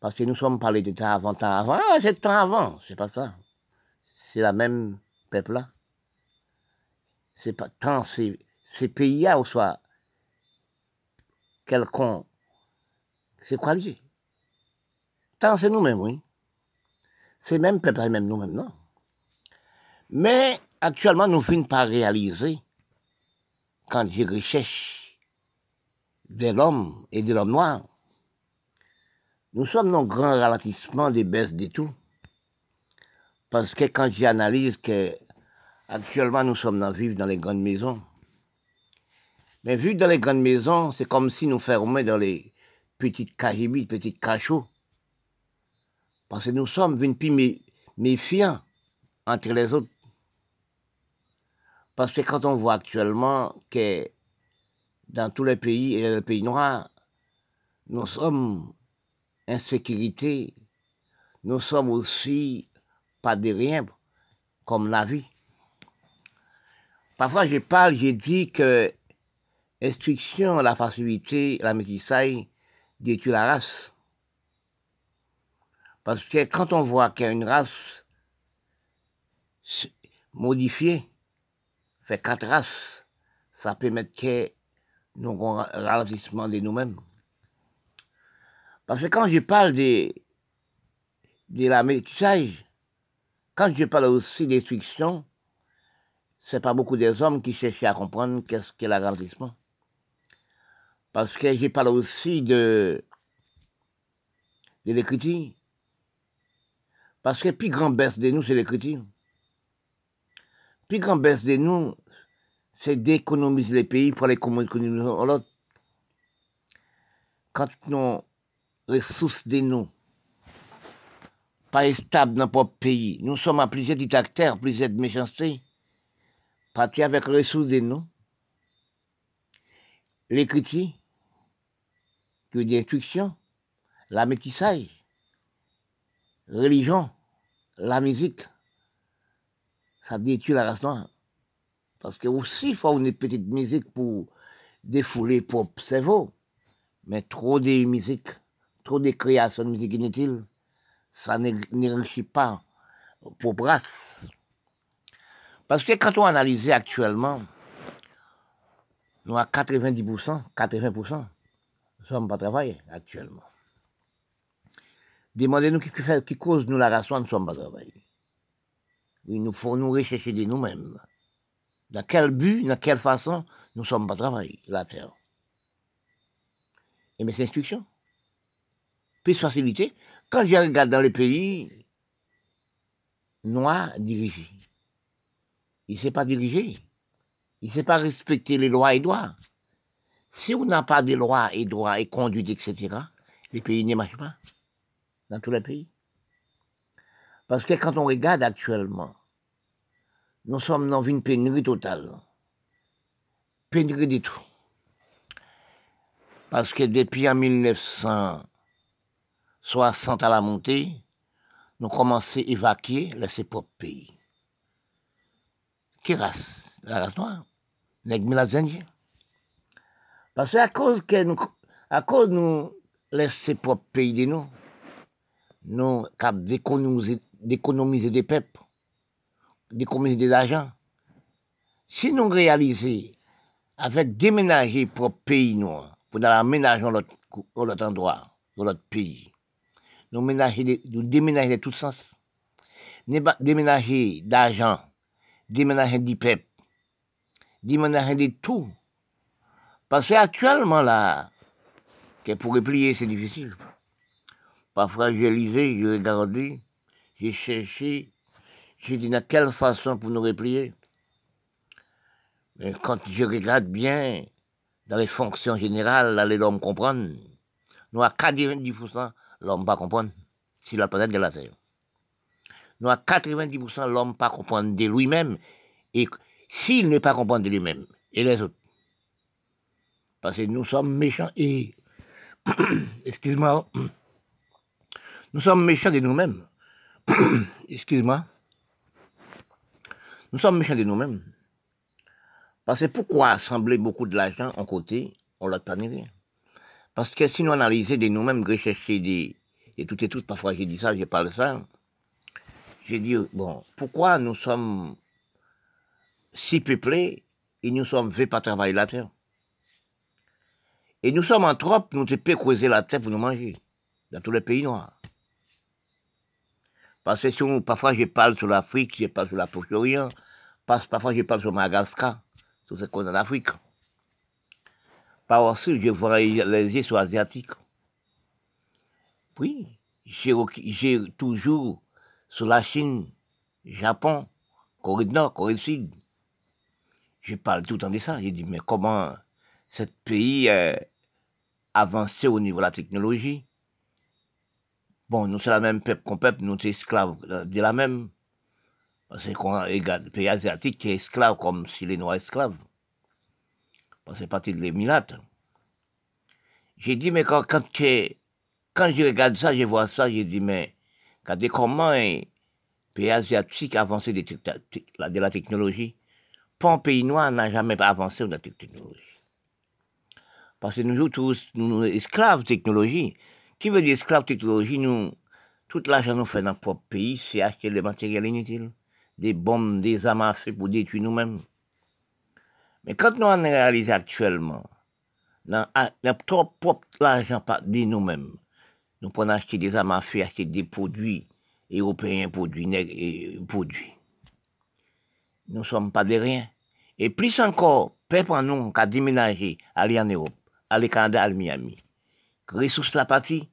parce que nous sommes parlé de temps avant, temps avant, ah, c'est temps avant, c'est pas ça. C'est la même peuple-là. C'est pas tant ces, ces pays-là, ou soit quelqu'un, c'est quoi lié? Tant c'est nous-mêmes, oui. C'est même peuple, même nous-mêmes, non. Mais actuellement, nous finissons par réaliser, quand je recherche de l'homme et de l'homme noir, nous sommes dans un grand ralentissement des baisses de tout. Parce que quand j'analyse que actuellement nous sommes dans vivre dans les grandes maisons, mais vu dans les grandes maisons, c'est comme si nous fermions dans les petites cagibites, petites cachots. Parce que nous sommes venus plus méfiants entre les autres. Parce que quand on voit actuellement que dans tous les pays et les pays noirs, nous sommes insécurité, nous sommes aussi pas de rien comme la vie. Parfois je parle, je dis que instruction, la facilité, la métissage détruit la race. Parce que quand on voit qu'il y a une race modifiée, fait quatre races, ça peut mettre que nous un ralentissement de nous-mêmes. Parce que quand je parle de, de la métissage, quand je parle aussi d'instruction, c'est pas beaucoup des hommes qui cherchent à comprendre qu'est-ce qu'est l'agrandissement. Parce que je parle aussi de, de l'écriture. Parce que plus grand baisse de nous, c'est l'écriture. Plus grand baisse de nous, c'est d'économiser les pays pour les communiquer l'autre. Quand nous ressources de nous, pas stable dans notre pays, nous sommes à plusieurs dictateurs, plusieurs méchancetés, partis avec ressources de nous, l'écriture, que d'instruction, la métissage, religion, la musique, ça détruit la race noire. Parce que aussi, il faut une petite musique pour défouler pour cerveau. Mais trop de musique, trop de créations de musique inutile, ça n'enrichit pas pour brasse. Parce que quand on analyse actuellement, nous à 90%, 80%, nous sommes pas travaillés actuellement. Demandez-nous qui, qui cause nous la race, nous ne sommes pas travaillés. Oui, nous faut nous rechercher de nous-mêmes. Dans quel but, dans quelle façon, nous ne sommes pas travaillés, la terre. Et mais c'est instruction. Plus facilité. Quand je regarde dans le pays, noir dirigé. Il ne sait pas diriger. Il ne sait pas respecter les lois et droits. Si on n'a pas de lois et droits et conduite, etc., les pays ne marchent pas. Dans tous les pays. Parce que quand on regarde actuellement, nous sommes dans une pénurie totale. Pénurie de tout. Parce que depuis en 1960 à la montée, nous commençons à évacuer ses propres pays. Quelle race? La race noire. Les Indiens. Parce que à cause que à cause nous laissons propres pays de nous, nous avons d'économiser des peuples, d'économiser des argent. Si nous réalisons avec déménager propre pays noirs, pour aménager l'autre, l'autre endroit, dans l'autre pays, nous, ménager, nous déménager de tous sens. Déménager d'argent, déménager du peuple, déménager de tout. Parce qu'actuellement, là, que pour replier, c'est difficile. Parfois, j'ai lisé, j'ai regardé, j'ai cherché, j'ai dit, dans quelle façon pour nous replier? Mais quand je regarde bien, dans les fonctions générales, les hommes comprennent. Nous, à 90%, l'homme pas comprendre sur la planète de la Terre. Nous, à 90%, l'homme pas comprendre de lui-même. Et s'il n'est pas comprendre de lui-même, et les autres. Parce que nous sommes méchants et, excuse-moi, nous sommes méchants de nous-mêmes. excuse-moi. Nous sommes méchants de nous-mêmes. Parce que pourquoi assembler beaucoup de l'argent en côté, on l'a pas rien parce que si nous analysons de nous-mêmes, rechercher des, et tout et tout, parfois j'ai dit ça, j'ai parlé ça, j'ai dit, bon, pourquoi nous sommes si peuplés et nous sommes faits pas travailler la terre? Et nous sommes en trop, nous ne pouvons creuser la terre pour nous manger, dans tous les pays noirs. Parce que si parfois je parle sur l'Afrique, je parle sur la Proche-Orient, parfois je parle sur Madagascar, tout ce qu'on a en Afrique. Par aussi, je vois les yeux sur asiatiques. Oui, j'ai toujours sur la Chine, Japon, Corée du Nord, Corée du Sud. Je parle tout le temps de ça. J'ai dit, mais comment ce pays a avancé au niveau de la technologie? Bon, nous, c'est la même peuple qu'on peuple, nous, sommes esclaves de la même. Parce qu'on regarde le pays asiatique qui est esclave comme si les Noirs esclaves c'est parti de l'Émirat. J'ai dit, mais quand, quand, je regarde ça, je vois ça, j'ai dit, mais regardez comment un pays asiatique a avancé de, de la technologie. Pas un pays noir n'a jamais avancé de la technologie. Parce que nous sommes tous nous, esclaves technologie. Qui veut dire esclaves technologie Nous, tout l'argent nous fait dans notre propre pays, c'est acheter les matériels inutiles, des bombes, des armes à feu pour détruire nous-mêmes. Mais quand nous réalisons actuellement, dans notre propre l'argent de nous-mêmes, nous pouvons acheter des armes à feu, acheter des produits européens, produits, et produits. Nous ne sommes pas de rien. Et plus encore, peuple en nous qu'à déménager, aller en Europe, aller au Canada, aller Miami. Ressources la partie.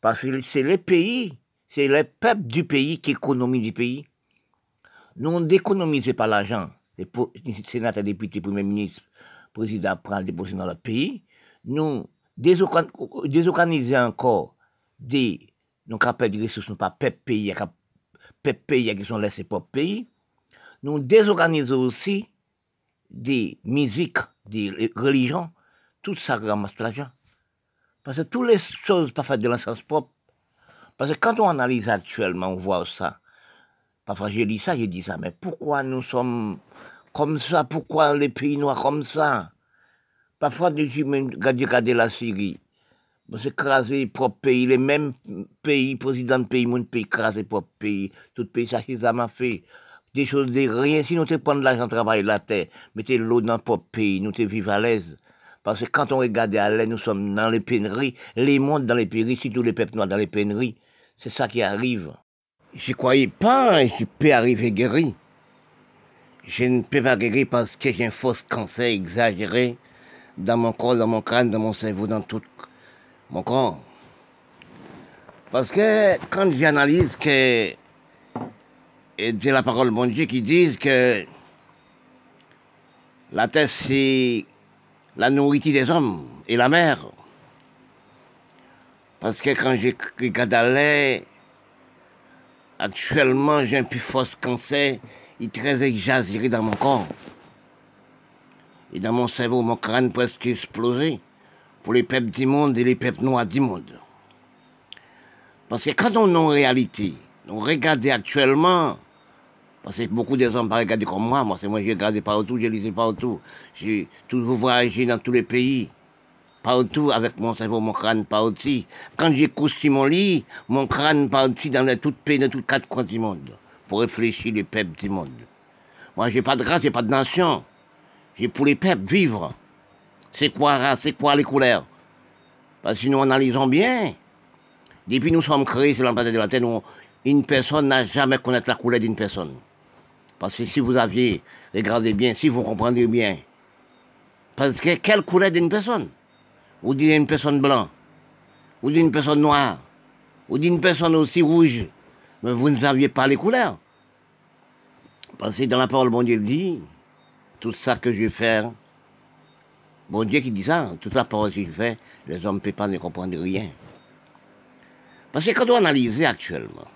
Parce que c'est le pays, c'est le peuple du pays qui économise du pays. Nous n'économisons pas l'argent les sénateurs, députés, premiers ministres, présidents prennent des positions dans le pays, nous désorganiser encore des, nous capable de ressources, nous pas peuple pays, peuple pays qui sont laissés pour pays, nous désorganisons aussi des musiques, des religions, tout ça ramasse l'argent. Parce que toutes les choses pas faites de l'ensemble propre. Parce que quand on analyse actuellement, on voit ça. Parfois, j'ai dit ça, j'ai dit ça, mais pourquoi nous sommes comme ça, pourquoi les pays noirs comme ça? Parfois, je regarde la Syrie. C'est écraser propre pays, les mêmes pays, président de pays, mon pays, écraser propre pays. Tout pays, ça, ça m'a fait. Des choses de rien. Si nous te prenons l'argent, travailler la terre, mettez l'eau dans propre pays, nous te vivons à l'aise. Parce que quand on regarde à l'aise, nous sommes dans les pénuries. Les mondes dans les pénuries, tous les peuples noirs dans les pénuries. C'est ça qui arrive. Je croyais pas que je peux arriver guéri. Je ne peux pas guérir parce que j'ai un faux cancer exagéré dans mon corps, dans mon crâne, dans mon cerveau, dans tout mon corps. Parce que quand j'analyse que et c'est la parole de mon Dieu qui dit que la terre c'est la nourriture des hommes et la mer. Parce que quand j'ai regardé actuellement j'ai un plus fort cancer, il très exagéré dans mon corps. Et dans mon cerveau, mon crâne presque explosé pour les peuples du monde et les peuples noirs du monde. Parce que quand on est en réalité, on regarde actuellement, parce que beaucoup des hommes pas regardé comme moi, moi c'est moi j'ai regardé partout, j'ai lisé partout, j'ai toujours voyagé dans tous les pays, partout avec mon cerveau, mon crâne parti. Quand j'ai couché mon lit, mon crâne parti dans les pays, dans tous quatre coins du monde, pour réfléchir les peuples du monde. Moi j'ai pas de race, j'ai pas de nation. J'ai pour les peuples vivre. C'est quoi race, c'est quoi les couleurs? Parce que nous analysons bien, depuis nous sommes créés sur l'emploi de la Terre, une personne n'a jamais connaître la couleur d'une personne. Parce que si vous aviez, regardez bien, si vous comprenez bien, parce que quelle couleur d'une personne? Vous dites une personne blanche, ou d'une personne noire, ou d'une personne aussi rouge, mais vous ne saviez pas les couleurs. Parce que dans la parole, bon Dieu dit, tout ça que je vais faire, bon Dieu qui dit ça, toute la parole que je fais, les hommes ne peuvent pas ne comprendre rien. Parce que quand on analyse actuellement,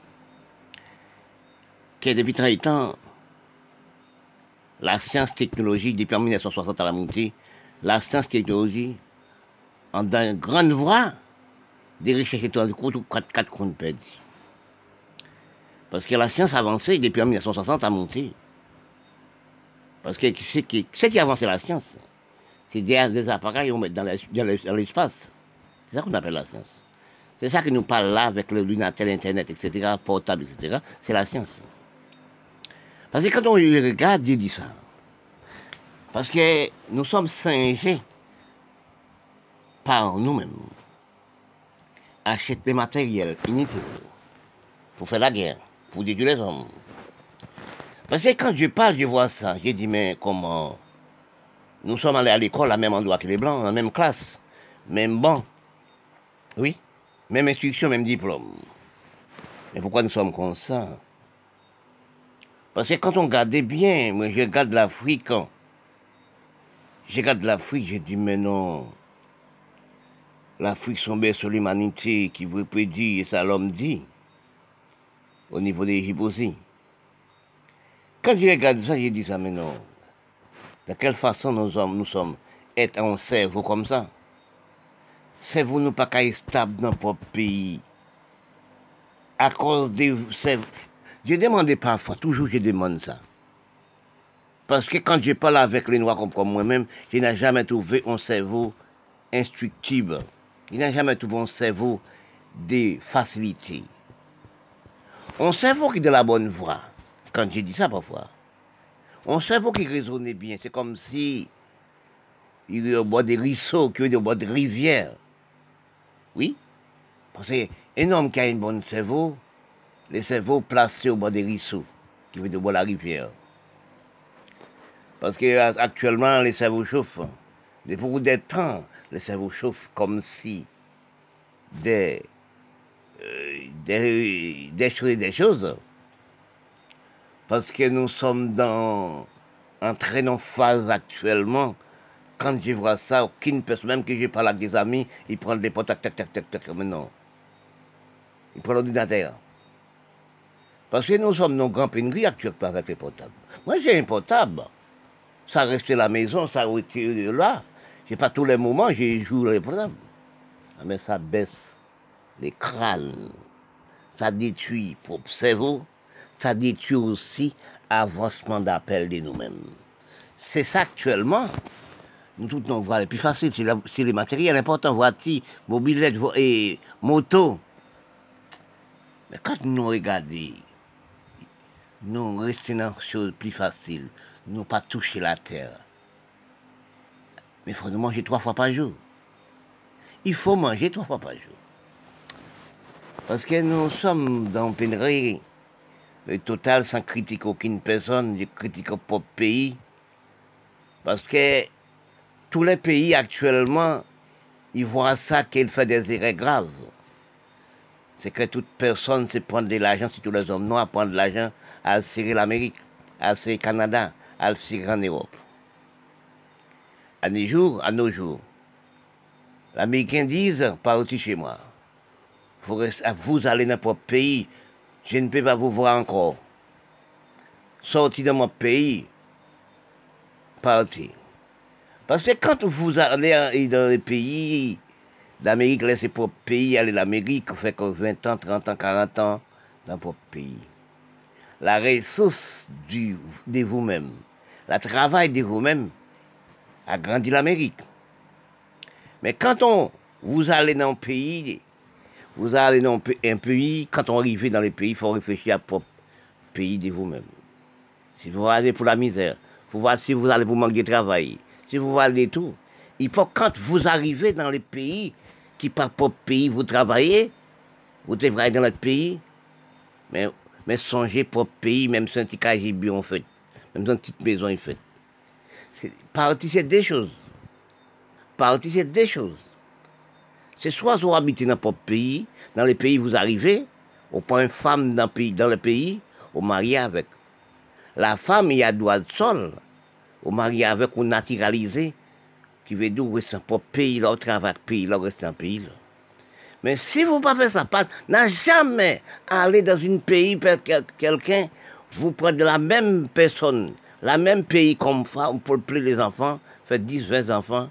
que depuis très longtemps, la science technologique, depuis 1960 à la montée, la science technologie, en une grande voie, des recherches étoiles, quatre, quatre comptes. Parce que la science avancée depuis 1960 à monté. Parce que ce qui, qui avance la science, c'est des, des appareils qu'on met dans l'espace. C'est ça qu'on appelle la science. C'est ça que nous parle là avec le lunatel, Internet, etc., portable, etc. C'est la science. Parce que quand on regarde, Dieu dit ça. Parce que nous sommes singés par nous-mêmes. Acheter des matériels inutiles pour faire la guerre, pour détruire les hommes. Parce que quand je parle, je vois ça. J'ai dit, mais comment? Nous sommes allés à l'école, à même endroit que les Blancs, la même classe, même banc. Oui. Même instruction, même diplôme. Mais pourquoi nous sommes comme ça? Parce que quand on regardait bien, moi je regarde l'Afrique, je regarde l'Afrique, je dis mais non, l'Afrique sombre sur l'humanité qui vous prédit, et ça l'homme dit, au niveau des aussi. Quand je regarde ça, je dis ça mais non, de quelle façon nous, hommes, nous sommes être en cerveau comme ça? Vous nous pas stable dans notre pays. À cause de... Je demande parfois, toujours je demande ça. Parce que quand je parle avec les Noirs comme moi-même, je n'ai jamais trouvé un cerveau instructible. Je n'ai jamais trouvé un cerveau de facilité. Cerveau qui est de la bonne voie. Quand je dis ça parfois. Un cerveau qui raisonne bien. C'est comme si il a au bord des ruisseaux, qu'il a au bord des rivières. Oui, parce qu'un homme qui a une bonne cerveau, les cerveaux placés au bord des ruisseaux, qui veut au bord de la rivière. Parce qu'actuellement, les cerveaux chauffent. Depuis beaucoup de temps, les cerveaux chauffent comme si des, euh, des, des, choses. Parce que nous sommes dans, en très phase actuellement quand je vois ça, aucune personne, même que je parle avec des amis, ils prennent des potes, tac, tac, tac, tac, mais non. Ils prennent l'ordinateur. Parce que nous sommes nos grands pénuries actuellement avec les portables. Moi, j'ai un portable. Ça reste à la maison, ça retire là. J'ai pas tous les moments, j'ai joue les portables. Ah, mais ça baisse les crânes. Ça détruit pour cerveau. Ça détruit aussi avancement d'appel de nous-mêmes. C'est ça actuellement nous toutes nos voies les plus faciles, c'est les matériels importants, voitures, mobilettes et motos. Mais quand nous regardons, nous restons dans des choses plus faciles, nous pas toucher la terre. Mais il faut manger trois fois par jour. Il faut manger trois fois par jour. Parce que nous sommes dans une pénurie totale sans critiquer aucune personne, je critique au propre pays. Parce que tous les pays actuellement, ils voient ça qu'il fait des erreurs graves. C'est que toute personne se prend de l'argent, si tous les hommes noirs prennent de l'argent à serrer l'Amérique, à serrer le Canada, à serrer en Europe. À nos jours, à nos jours, l'Américain disent, aussi chez moi. Vous, vous allez dans votre pays, je ne peux pas vous voir encore. Sorti de mon pays, parti. Parce que quand vous allez dans les pays d'Amérique, laissez pour pays, aller l'Amérique, vous faites 20 ans, 30 ans, 40 ans dans votre pays. La ressource de vous-même, le travail de vous-même, a grandi l'Amérique. Mais quand on, vous allez dans un pays, vous allez dans un pays, quand on arrive dans le pays, il faut réfléchir à votre pays de vous-même. Si vous allez pour la misère, vous voir si vous allez pour manquer de travail, si vous allez tout. Il faut quand vous arrivez dans les pays qui par votre pays vous travaillez, vous devrez aller dans notre pays, mais, mais songez pour pays, même si un petit KGB en fait, même si une petite maison en fait. Parti, c'est des choses. Parti, c'est des choses. C'est soit vous habitez dans votre pays, dans les pays où vous arrivez, on prend une femme dans le pays, dans le pays, on avec. La femme, il y a droit de sol. On marie avec, on naturalisé, qui veut dire rester pour pays, là, au travail pays, là, rester un pays. Mais si vous ne pas fait ça, pas, n'a jamais allé dans un pays, quelqu'un, vous prenez la même personne, la même pays comme femme, pour les enfants, faites 10, 20 enfants.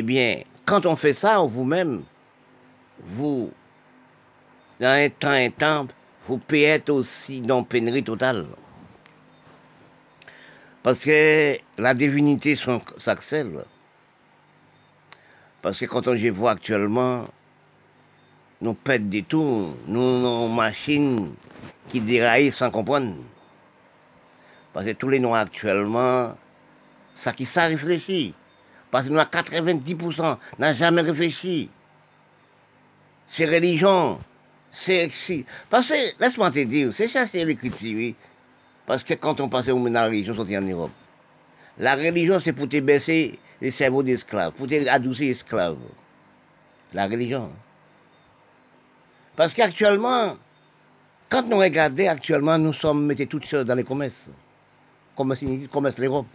Eh bien, quand on fait ça, vous-même, vous, dans un temps, un temps, vous payez aussi dans pénurie totale. Parce que la divinité s'accèle. Parce que quand on je vois actuellement, nous pète des tout, nous, nos machines qui déraillent sans comprendre. Parce que tous les noirs actuellement, ça qui ça réfléchit. Parce que nous, à 90%, n'a jamais réfléchi. C'est religion, c'est... Parce que, laisse-moi te dire, c'est chercher l'écriture, oui. Parce que quand on passait au la religion, sortait en Europe. La religion, c'est pour te baisser les cerveaux d'esclaves, pour te adoucir esclaves. La religion. Parce qu'actuellement, quand nous regardons actuellement, nous sommes mettez toutes choses dans les commerces. Commerce, commerce l'Europe.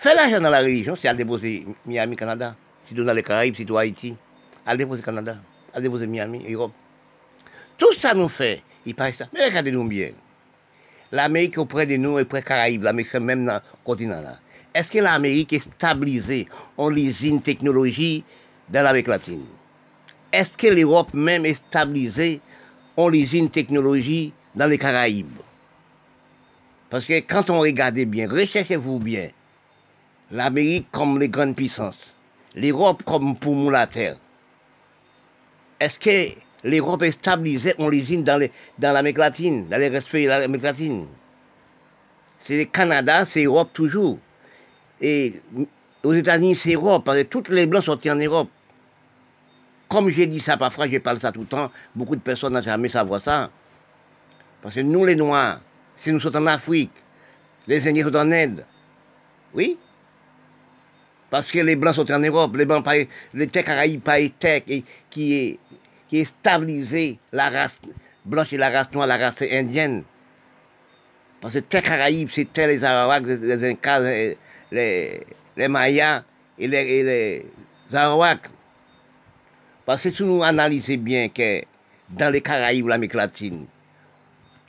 Fais l'argent dans la religion, c'est à déposer Miami, Canada. Si tu dans les Caraïbes, si tu Haïti, à déposer Canada, à déposer Miami, Europe. Tout ça nous fait, il paraît ça. Mais regardez-nous bien l'Amérique auprès de nous et près Caraïbes, l'Amérique même dans le continent là. Est-ce que l'Amérique est stabilisée en usine technologie dans l'Amérique latine? Est-ce que l'Europe même est stabilisée en usine technologie dans les Caraïbes? Parce que quand on regarde bien, recherchez-vous bien, l'Amérique comme les grandes puissances, l'Europe comme poumon la terre. Est-ce que l'Europe est stabilisée en l'usine dans, l'Amérique latine, dans les respects de l'Amérique latine? C'est le Canada, c'est l'Europe toujours. Et aux États-Unis, c'est l'Europe, parce que toutes les Blancs sont en Europe. Comme j'ai dit ça parfois, je parle ça tout le temps, beaucoup de personnes n'ont jamais savoir ça. Parce que nous, les Noirs, si nous sommes en Afrique, les Indiens sont en Inde. Oui? Parce que les Blancs sont en Europe, les Blancs, les Caraïbes, pas qui est qui est stabilisé la race blanche et la race noire, la race indienne. Parce que les Caraïbes, c'était les Arawaks, les Incas, les, les, Mayas et les, et les Arawaks. Parce que si nous analysons bien que dans les Caraïbes, l'Amérique latine,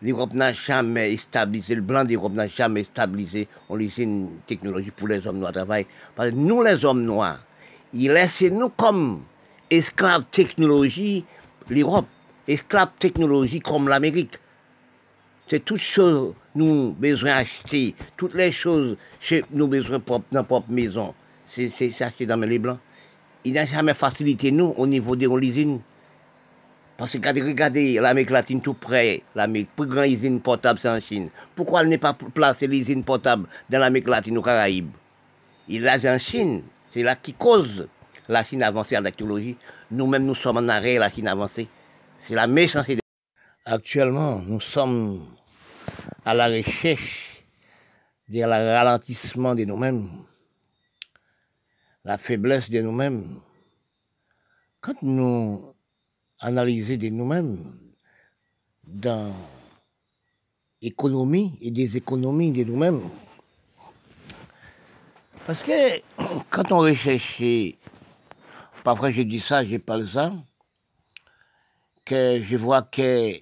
l'Europe n'a jamais stabilisé, le blanc d'Europe n'a jamais stabilisé, on laissé une technologie pour les hommes noirs travailler. Parce que nous, les hommes noirs, ils laissent nous comme esclave technologie, l'Europe, esclave technologie comme l'Amérique. C'est toutes choses nous besoin acheter, toutes les choses chez nous besoin dans notre propre maison. C'est acheté dans les blancs. Il n'a jamais facilité nous au niveau des usines. Parce que regardez, regardez l'Amérique latine tout près, l'Amérique, plus grande usine portable c'est en Chine. Pourquoi elle n'est pas placée l'usine portable dans l'Amérique latine aux Caraïbes Il l'a en Chine. C'est là qui cause la Chine avancée en technologie. Nous-mêmes, nous sommes en arrêt, la Chine avancée. C'est la méchanceté. Actuellement, nous sommes à la recherche de ralentissement de nous-mêmes, la faiblesse de nous-mêmes. Quand nous analysons de nous-mêmes dans l'économie et des économies de nous-mêmes, parce que quand on recherche, parfois je dis ça, je parle ça, que je vois que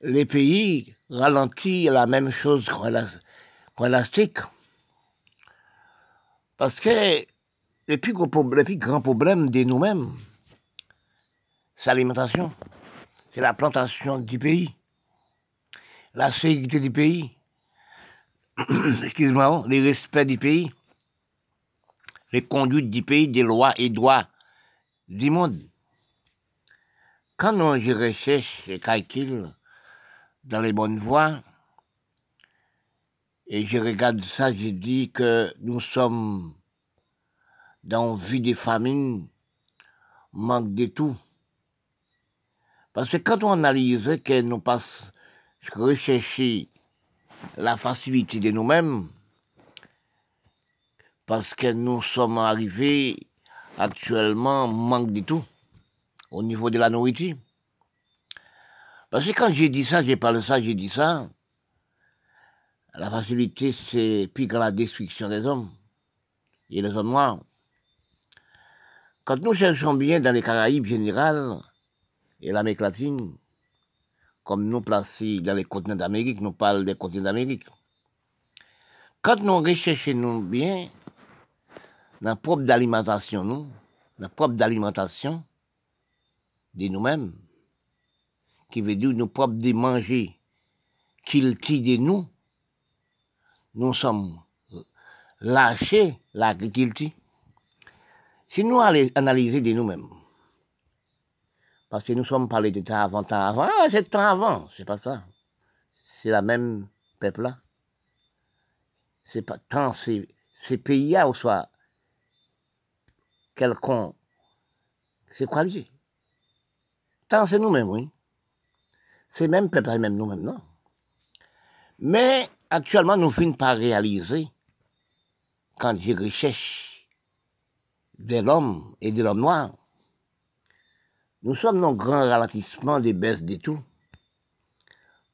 les pays ralentissent la même chose qu'en élastique. Parce que le plus, gros, le grand problème de nous-mêmes, c'est l'alimentation, c'est la plantation du pays, la sécurité du pays, excuse-moi, le respect du pays, les conduites du pays, des lois et droits du monde. Quand on, je recherche et calcule dans les bonnes voies, et je regarde ça, je dis que nous sommes dans une vie des famines, manque de tout. Parce que quand on analyse que nous passons rechercher la facilité de nous-mêmes, parce que nous sommes arrivés actuellement manque de tout au niveau de la nourriture. Parce que quand j'ai dit ça, j'ai parlé ça, j'ai dit ça, la facilité, c'est plus que la destruction des hommes et les hommes noirs. Quand nous cherchons bien dans les Caraïbes générales et l'Amérique latine, comme nous placés dans les continents d'Amérique, nous parlons des continents d'Amérique. Quand nous recherchons bien la propre d'alimentation, nous, la propre d'alimentation de nous-mêmes, qui veut dire nous propres de manger qu'il tire de nous, nous sommes lâchés l'agriculture. Si nous allons analyser de nous-mêmes, parce que nous sommes parlé de temps avant, temps avant. Ah, c'est temps avant, c'est pas ça. C'est la même peuple-là. C'est pas tant ces, pays-là ou soit quelqu'un. C'est quoi lié? Tant c'est nous-mêmes, oui. C'est même peuple, même nous-mêmes, non? Mais actuellement, nous finissons par réaliser, quand je recherche de l'homme et de l'homme noir, nous sommes dans un grand ralentissement des baisses de tout.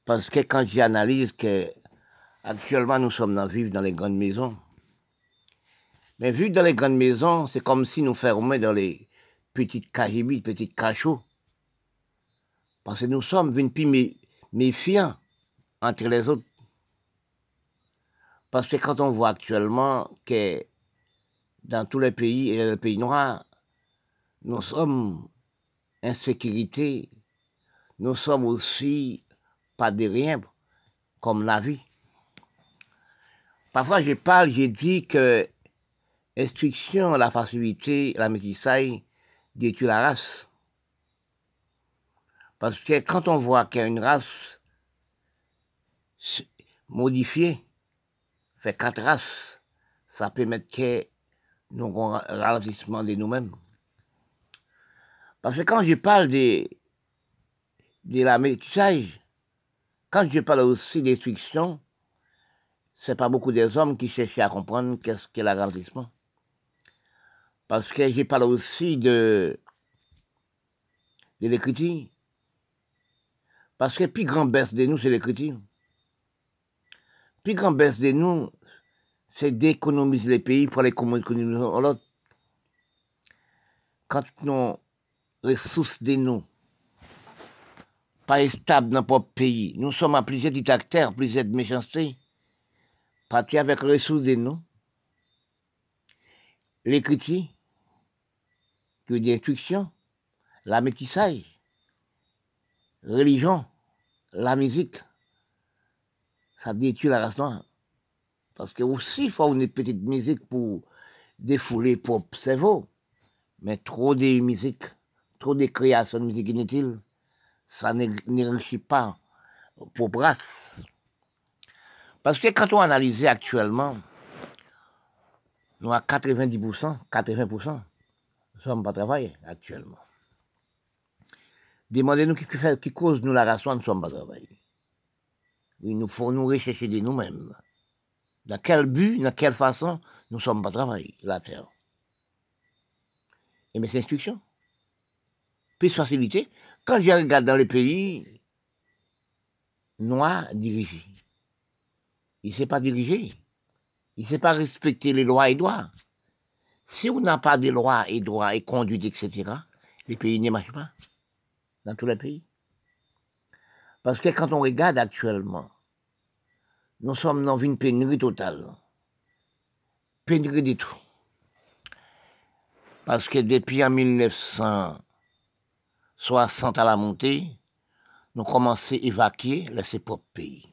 Parce que quand j'analyse que actuellement nous sommes dans vivre dans les grandes maisons, mais vu dans les grandes maisons, c'est comme si nous fermions dans les petites cagibites, petites cachots. Parce que nous sommes venus plus méfiants entre les autres. Parce que quand on voit actuellement que dans tous les pays et les pays noirs, nous sommes insécurité, nous sommes aussi pas de rien comme la vie. Parfois, je parle, je dis que instruction, la facilité, la métissage détruit la race. Parce que quand on voit qu'il y a une race modifiée, fait quatre races, ça peut mettre que nous ralentissement de nous-mêmes. Parce que quand je parle de, de la métissage, quand je parle aussi d'instruction, c'est pas beaucoup des hommes qui cherchent à comprendre qu'est-ce qu'est l'agrandissement. Parce que je parle aussi de, l'écriture. Parce que plus grand baisse de nous, c'est l'écriture. Plus grand baisse de nous, c'est d'économiser les pays pour les communautés l'autre. Quand nous ressources de nous, pas stable dans notre pays. Nous sommes à plusieurs dictateurs, plusieurs méchancetés, partis avec ressources de nous. L'écriture, que d'instruction, la métissage, religion, la musique, ça détruit la race. Parce que aussi, il faut une petite musique pour défouler pour cerveau. Mais trop de musique trop de créations de musique inutile, ça n'enrichit pas pour brasse. Parce que quand on analyse actuellement, nous avons 90%, 80%, Nous sommes pas travaillés actuellement. Demandez-nous qui, cause nous la raison, nous ne sommes pas travaillés. Il nous faut nous rechercher de nous-mêmes. Dans quel but, dans quelle façon, nous ne sommes pas travaillés, la terre. Et mes instructions. Plus facilité. Quand je regarde dans le pays, noir dirigé. Il ne sait pas diriger. Il ne sait pas respecter les lois et droits. Si on n'a pas de lois et droits et conduite, etc., les pays ne marchent pas dans tous les pays. Parce que quand on regarde actuellement, nous sommes dans une pénurie totale. Pénurie de tout. Parce que depuis en 1960 à la montée, nous commençons à évacuer les propres pays.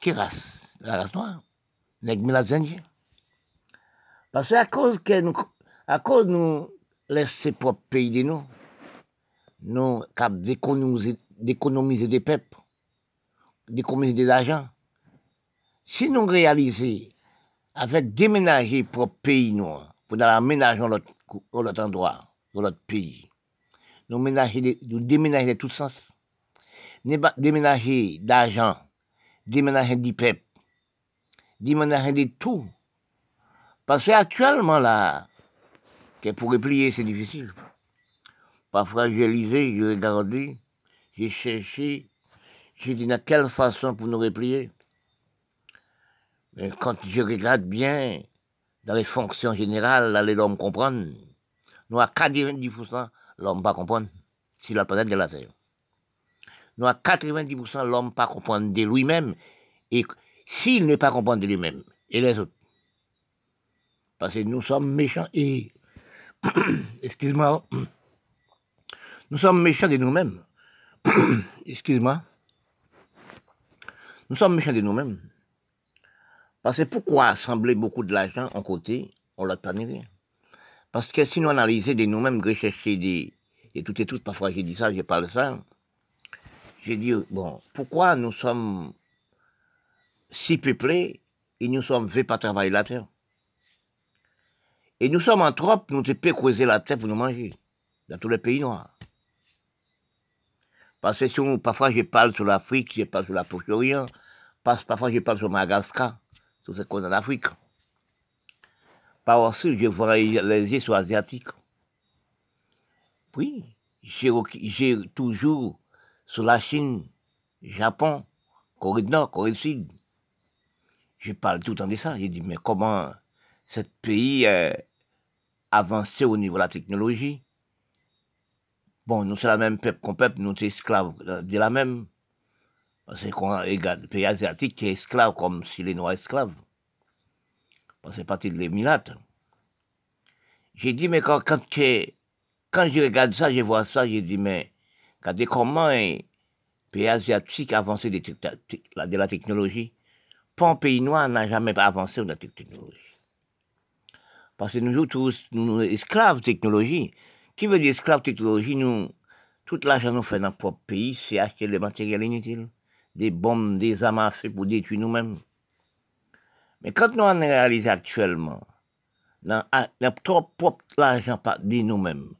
Quelle race La race noire? Les Indiens. Parce que à cause que nous, à cause nous laisser propres pays de nous, nous cap d'économiser des peuples, d'économiser des argent. Si nous réalisons avec déménager propre pays noir, pour aménager l'autre l'autre endroit, dans l'autre pays, nous, ménager, déménager de tous sens, déménager d'argent, déménager du peuple, déménager de tout. Parce qu'actuellement, là, que pour replier, c'est difficile. Parfois, j'ai lisé, j'ai regardé, j'ai cherché, j'ai dit, de quelle façon pour nous replier? Mais quand je regarde bien, dans les fonctions générales, là, les hommes comprennent. Nous, à 90%, l'homme pas comprendre si la planète de la Terre. Nous, à 90%, l'homme pas comprendre de lui-même. Et s'il n'est pas comprendre de lui-même, et les autres. Parce que nous sommes méchants et, excuse-moi, nous sommes méchants de nous-mêmes. Excuse-moi. Nous sommes méchants de nous-mêmes. Parce que pourquoi assembler beaucoup de l'argent en côté, on l'a pas rien? Parce que si nous analysons de nous-mêmes, rechercher des, et tout et tout, parfois j'ai dit ça, j'ai parlé ça, j'ai dit, bon, pourquoi nous sommes si peuplés et nous sommes faits pas travailler la terre? Et nous sommes en trop, nous ne pouvons creuser la terre pour nous manger, dans tous les pays noirs. Parce que si parfois je parle sur l'Afrique, je parle sur la Proche-Orient, parfois je parle sur Madagascar, sur ce qu'on a en Afrique. Par aussi, je vois les yeux sur asiatiques. Oui, j'ai toujours sur la Chine, Japon, Corée du Nord, Corée du Sud. Je parle tout le temps de ça. J'ai dit, mais comment ce pays a avancé au niveau de la technologie? Bon, nous, c'est la même peuple qu'on peuple, nous, sommes esclaves de la même. Parce qu'on regarde pays asiatique qui est esclave comme si les Noirs esclaves. C'est parti de l'émirat. J'ai dit, mais quand, quand, je regarde ça, je vois ça, j'ai dit, mais regardez comment un pays asiatique a avancé de, de la technologie. Pas un pays noir n'a jamais avancé dans la technologie. Parce que nous, tous, nous, esclaves technologie. Qui veut dire esclave technologie, nous, tout l'argent nous fait dans notre propre pays, c'est acheter le matériel inutile, des bombes, des armes à pour détruire nous-mêmes. Mais quand nous en réalisons actuellement, dans notre propre l'argent de nous-mêmes,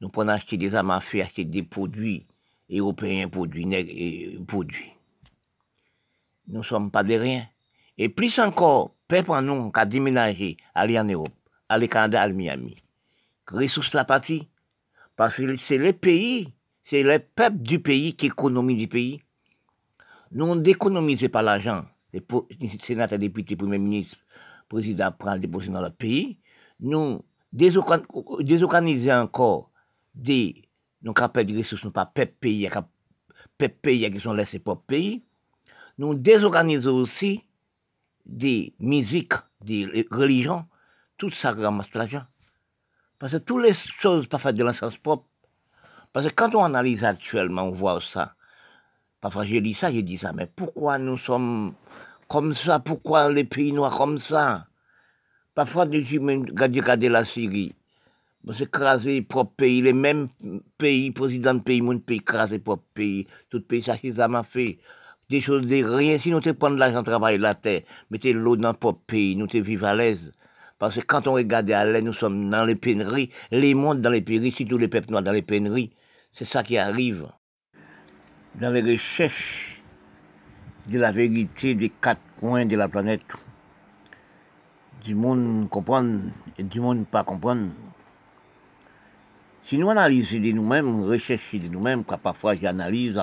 nous pouvons acheter des armes à acheter des produits européens, produits, et produits. Nous ne sommes pas de rien. Et plus encore, peuple nous qu'à déménager, aller en Europe, aller au Canada, aller Miami. Ressources la partie, parce que c'est le pays, c'est le peuple du pays qui économise du pays. Nous, on déconomise pas l'argent. Les sénateurs, députés, premiers ministres, présidents prennent déposer dans le pays. Nous, désorganiser encore des, nous, capable de ressources, pas peuple pays, peuple pays qui sont laissés pour pays. Nous désorganisons aussi des musiques, des religions, tout ça ramasse l'argent. Parce que toutes les choses parfois de l'essence propre. Parce que quand on analyse actuellement, on voit ça. Parfois j'ai dit ça, j'ai dit ça, mais pourquoi nous sommes comme ça Pourquoi les pays noirs comme ça? Parfois, je regarde la Syrie. C'est écraser propre pays, les mêmes pays, président de pays, mon pays, écraser propre pays. Tout pays, ça, ça m'a fait. Des choses de rien. Si nous te prenons l'argent, travailler la terre, mettez l'eau dans le propre pays, nous te vivons à l'aise. Parce que quand on regarde à l'air, nous sommes dans les pénuries, les mondes dans les pénuries, si tous les peuples noirs dans les pénuries, c'est ça qui arrive. Dans les recherches de la vérité des quatre coins de la planète, du monde comprendre et du monde pas comprendre. Si nous analysons de nous-mêmes, recherchons de nous-mêmes, car parfois j'analyse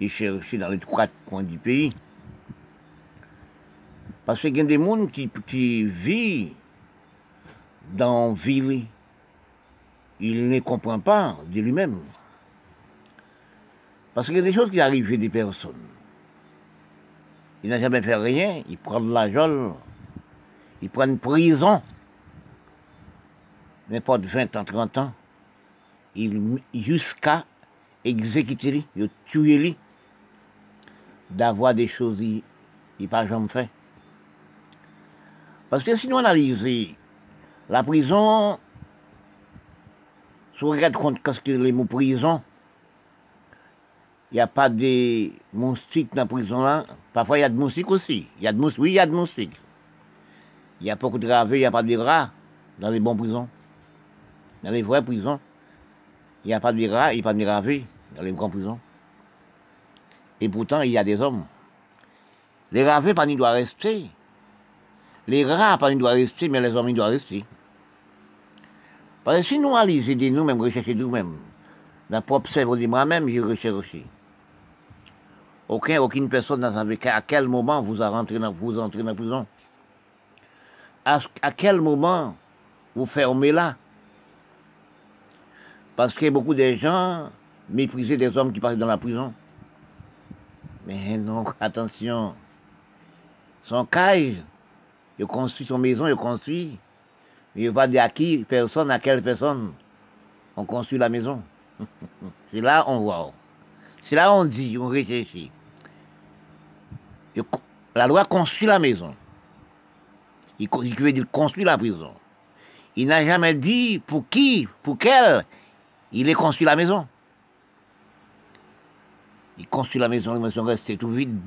et cherche dans les quatre coins du pays, parce qu'il y a des gens qui, qui vivent dans ville, il ne comprend pas de lui-même. Parce qu'il y a des choses qui arrivent des personnes. Il n'a jamais fait rien, il prend de la jolle, il prend une prison, n'importe 20 ans, 30 ans, jusqu'à exécuter tuer lui, d'avoir des choses qu'il n'a pas jamais fait. Parce que si nous analysons la prison, si on regarde compte qu'est-ce que les mots prison, il n'y a pas de moustiques dans la prison. Parfois il y a de moustiques aussi. Y a oui, il y a de moustiques. Il y a beaucoup de gravés, il n'y a pas de rats dans les bonnes prisons. Dans les vraies prisons, il n'y a pas de rats, il n'y a pas de gravés dans les grandes prisons. Et pourtant, il y a des hommes. Les gravés, pas ni doivent rester. Les rats, pas ni doivent rester, mais les hommes, ils doivent rester. Parce que si nous analysons de nous-mêmes, rechercher nous-mêmes, la propre cerveau de moi-même, je recherche aussi. Aucun, aucune personne n'a savait à quel moment vous, entrez dans la prison? À, quel moment vous fermez là. Parce que beaucoup de gens méprisaient des hommes qui passent dans la prison. Mais non, attention. Son cage, il construit son maison, il construit. Il ne va dire à qui, personne, à quelle personne on construit la maison. C'est là on voit. C'est là on dit, on réfléchit. La loi construit la maison. Il veut dire construit la prison. Il n'a jamais dit pour qui, pour quel il est construit la maison. Il construit la maison, la maison reste tout vide.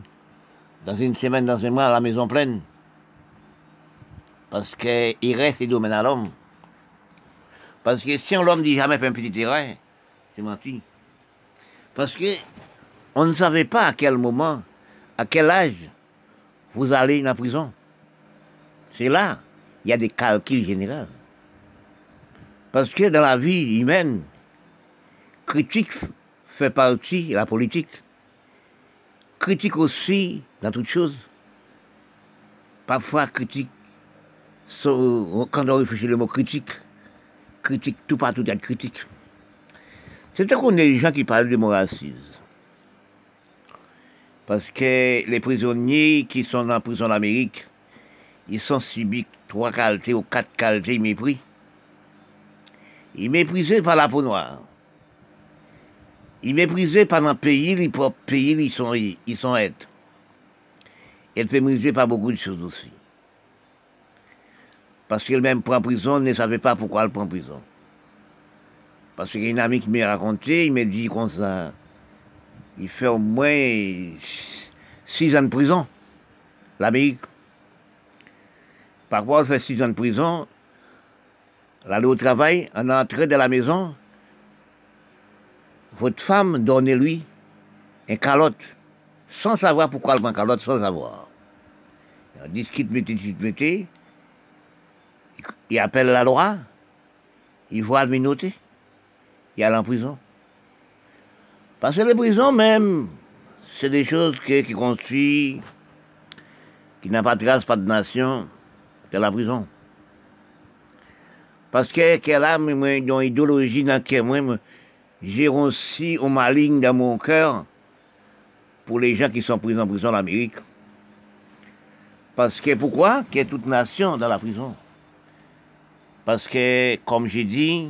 Dans une semaine, dans un mois, la maison pleine. Parce qu'il reste et domaine à l'homme. Parce que si l'homme dit jamais fait un petit terrain, c'est menti. Parce que on ne savait pas à quel moment, à quel âge vous allez dans la prison? C'est là, il y a des calculs généraux. Parce que dans la vie humaine, critique fait partie de la politique. Critique aussi dans toutes choses. Parfois, critique quand on réfléchit le mot critique, critique, tout partout, il y a de critique. C'est qu'on est des gens qui parlent de mon racisme. Parce que les prisonniers qui sont la prison d'Amérique, ils sont subis trois qualités ou quatre qualités mépris. Ils méprisés par la peau noire. Ils méprisés par un pays, les propres pays, ils sont, ils sont aides. Ils méprisés par beaucoup de choses aussi. Parce qu'il même prend prison, ne savait pas pourquoi il prend prison. Parce qu'il y a amie qui m'a raconté, il m'a dit comme ça, il fait au moins six ans de prison, l'Amérique. Parfois, il fait six ans de prison, l'aller au travail, en entrée de la maison, votre femme donnez-lui un calotte, sans savoir pourquoi elle prend calotte, sans savoir. Il discute, mettez, mettez, il appelle la loi, il voit le minauté, il a en prison. Parce que les prisons même, c'est des choses qui, construisent, qui n'a pas de grâce, pas de nation, c'est la prison. Parce que qu'elle a une idéologie dans laquelle moi, j'ai aussi au maligne dans mon cœur pour les gens qui sont pris en prison en Amérique. Parce que pourquoi? Qu'il y a toute nation dans la prison. Parce que, comme j'ai dit,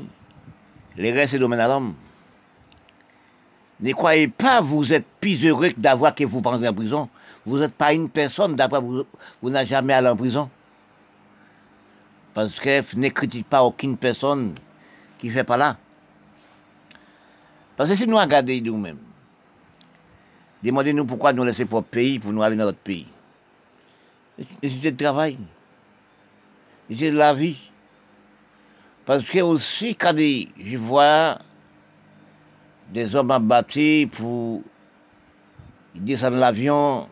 les restes, c'est domaine à l'homme. Ne croyez pas vous êtes plus heureux que d'avoir que vous pensez en prison. Vous n'êtes pas une personne, d'après vous, vous n'avez jamais allé en prison. Parce que ne critique pas aucune personne qui ne fait pas là. Parce que si nous regardons nous-mêmes, demandez-nous pourquoi nous laissons notre pays pour nous aller dans notre pays. Nécessité de travail. c'est de la vie. Parce que aussi, quand je vois des hommes abattus pour descendre l'avion,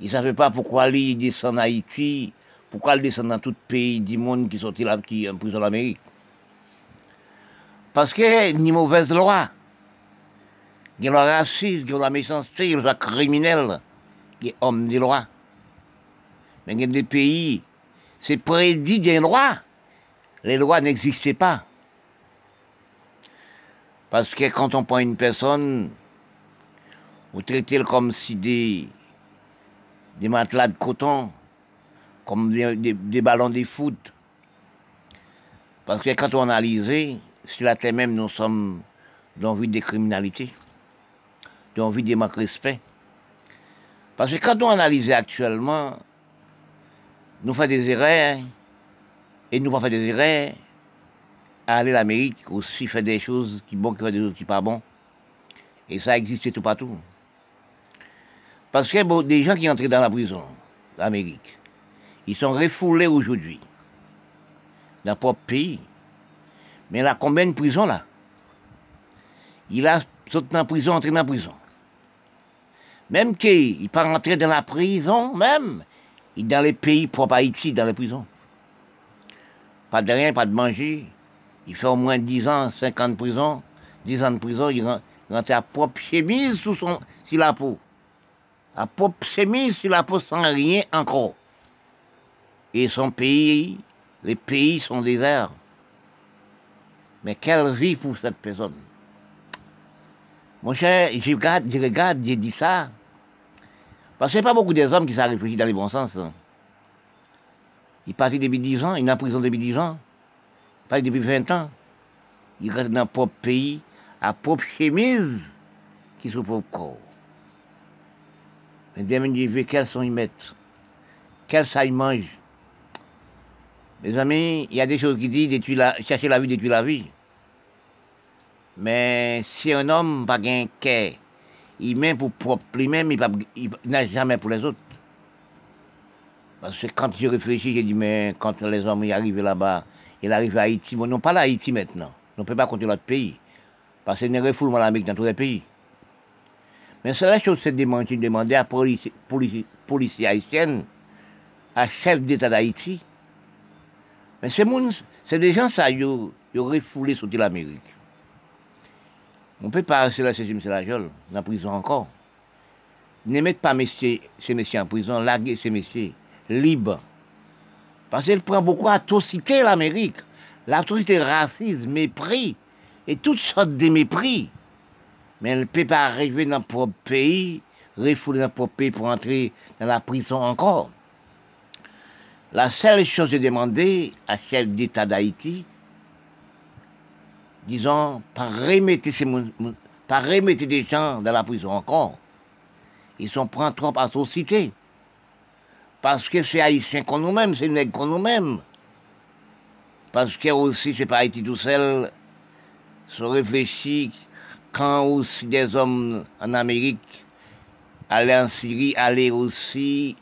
ils ne savaient pas pourquoi ils descendent en Haïti, pourquoi ils descendent dans tout pays du monde qui sont là, qui en prison l'Amérique. Parce que ni mauvaise loi. Il y a le racisme, a la méchanceté, il y a le criminel, a homme de loi. Mais il y a des pays, c'est prédit des lois. Les lois n'existaient pas. Parce que quand on prend une personne, vous traitez comme si des, matelas de coton, comme des, ballons de foot. Parce que quand on analyse, sur la terre même, nous sommes dans vie de criminalité, dans vie de manque de respect. Parce que quand on analyse actuellement, nous faisons des erreurs, et nous pas faire des erreurs, aller l'Amérique aussi faire des choses qui bon, qui font des choses qui pas bon. Et ça existe tout partout. Parce que des gens qui entrent dans la prison, l'Amérique, ils sont refoulés aujourd'hui, dans leur propre pays. Mais là, combien de prisons là? Il a sauté la prison, entré dans la prison. Même qu'il pas rentrer dans la prison, même, il dans les pays propres à Haïti, dans les prisons. Pas de rien, pas de manger. Il fait au moins 10 ans, 50 de prison, 10 ans de prison, il rentre à propre chemise sous son, sur la peau. À propre chemise sur la peau sans rien encore. Et son pays, les pays sont déserts. Mais quelle vie pour cette personne. Mon cher, je regarde, je dit ça. Parce que pas beaucoup des hommes qui réfléchissent dans les bons sens. Hein. Il partit depuis 10 ans, il est en prison depuis 10 ans. Il partit depuis 20 ans. Il reste dans le propre pays, à propre chemise, qui se propre corps. Mais demain, je veux quels sont ils mettent, quels ça ils mangent. Mes amis, il y a des choses qui disent la, chercher la vie, détruire la vie. Mais si un homme n'a pas un cœur, il met pour propre lui-même, il n'a jamais pour les autres. Parce que quand je réfléchis, j'ai dit, mais quand les hommes y arrivent là-bas, ils arrivent à Haïti, bon, non pas Haïti maintenant. On ne peut pas compter l'autre pays. Parce qu'il y a un refoulement l'Amérique dans tous les pays. Mais c'est la chose, c'est de demander à la police, haïtienne, à chef d'État d'Haïti, mais c'est des gens, ça, ils ont refoulé sur l'Amérique. On ne peut pas rester là, c'est. Lajol, dans la prison encore. Ne mettez pas messieurs, ces messieurs en prison, larguez ces messieurs libres. Parce qu'elle prend beaucoup d'atrocités, l'Amérique. L'atrocité raciste, mépris, et toutes sortes de mépris. Mais elle ne peut pas arriver dans notre propre pays, refouler notre propre pays pour entrer dans la prison encore. La seule chose est demander à chef d'État d'Haïti, disons, par remettre, ces, par remettre des gens dans la prison encore. Ils sont pris trop à société. Parce que c'est haïtien qu'on nous-mêmes, c'est nègre qu'on nous-mêmes. Parce que aussi, c'est pas Haïti tout seul. Se réfléchit quand aussi des hommes en Amérique allaient en Syrie, allaient aussi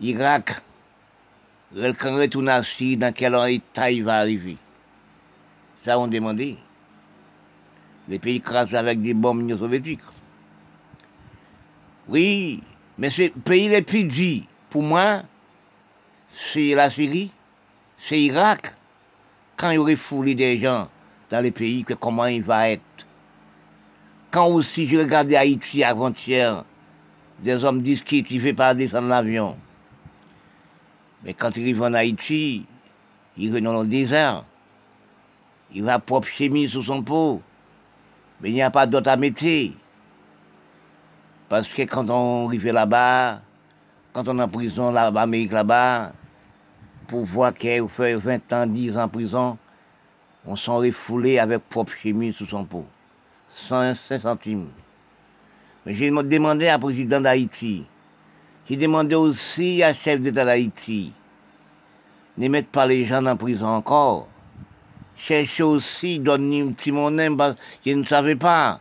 Irak, quand retourne à Syrie, dans quel état il va arriver? Ça, on demandait. Les pays crasés avec des bombes soviétiques. Oui, mais c'est pays le plus dit, pour moi, c'est la Syrie, c'est Irak. Quand il y aurait foulé des gens dans les pays, que comment il va être? Quand aussi je regardais Haïti avant-hier, des hommes disent qu'il ne pas descendre l'avion. Mais quand il arrive en Haïti, il va dans le désert. Il va propre chemise sous son pot. Mais il n'y a pas d'autre à mettre. Parce que quand on arrive là-bas, quand on est en prison là-bas, Amérique là-bas, pour voir qu'il fait 20 ans, 10 ans en prison, on s'en refoulé avec propre chemise sous son pot. 5 centimes. Mais j'ai demandé à président d'Haïti, qui demandait aussi à chef d'État d'Haïti, ne mettre pas les gens en prison encore. Cherchez aussi, donner un petit monnaie parce qu'ils ne savaient pas.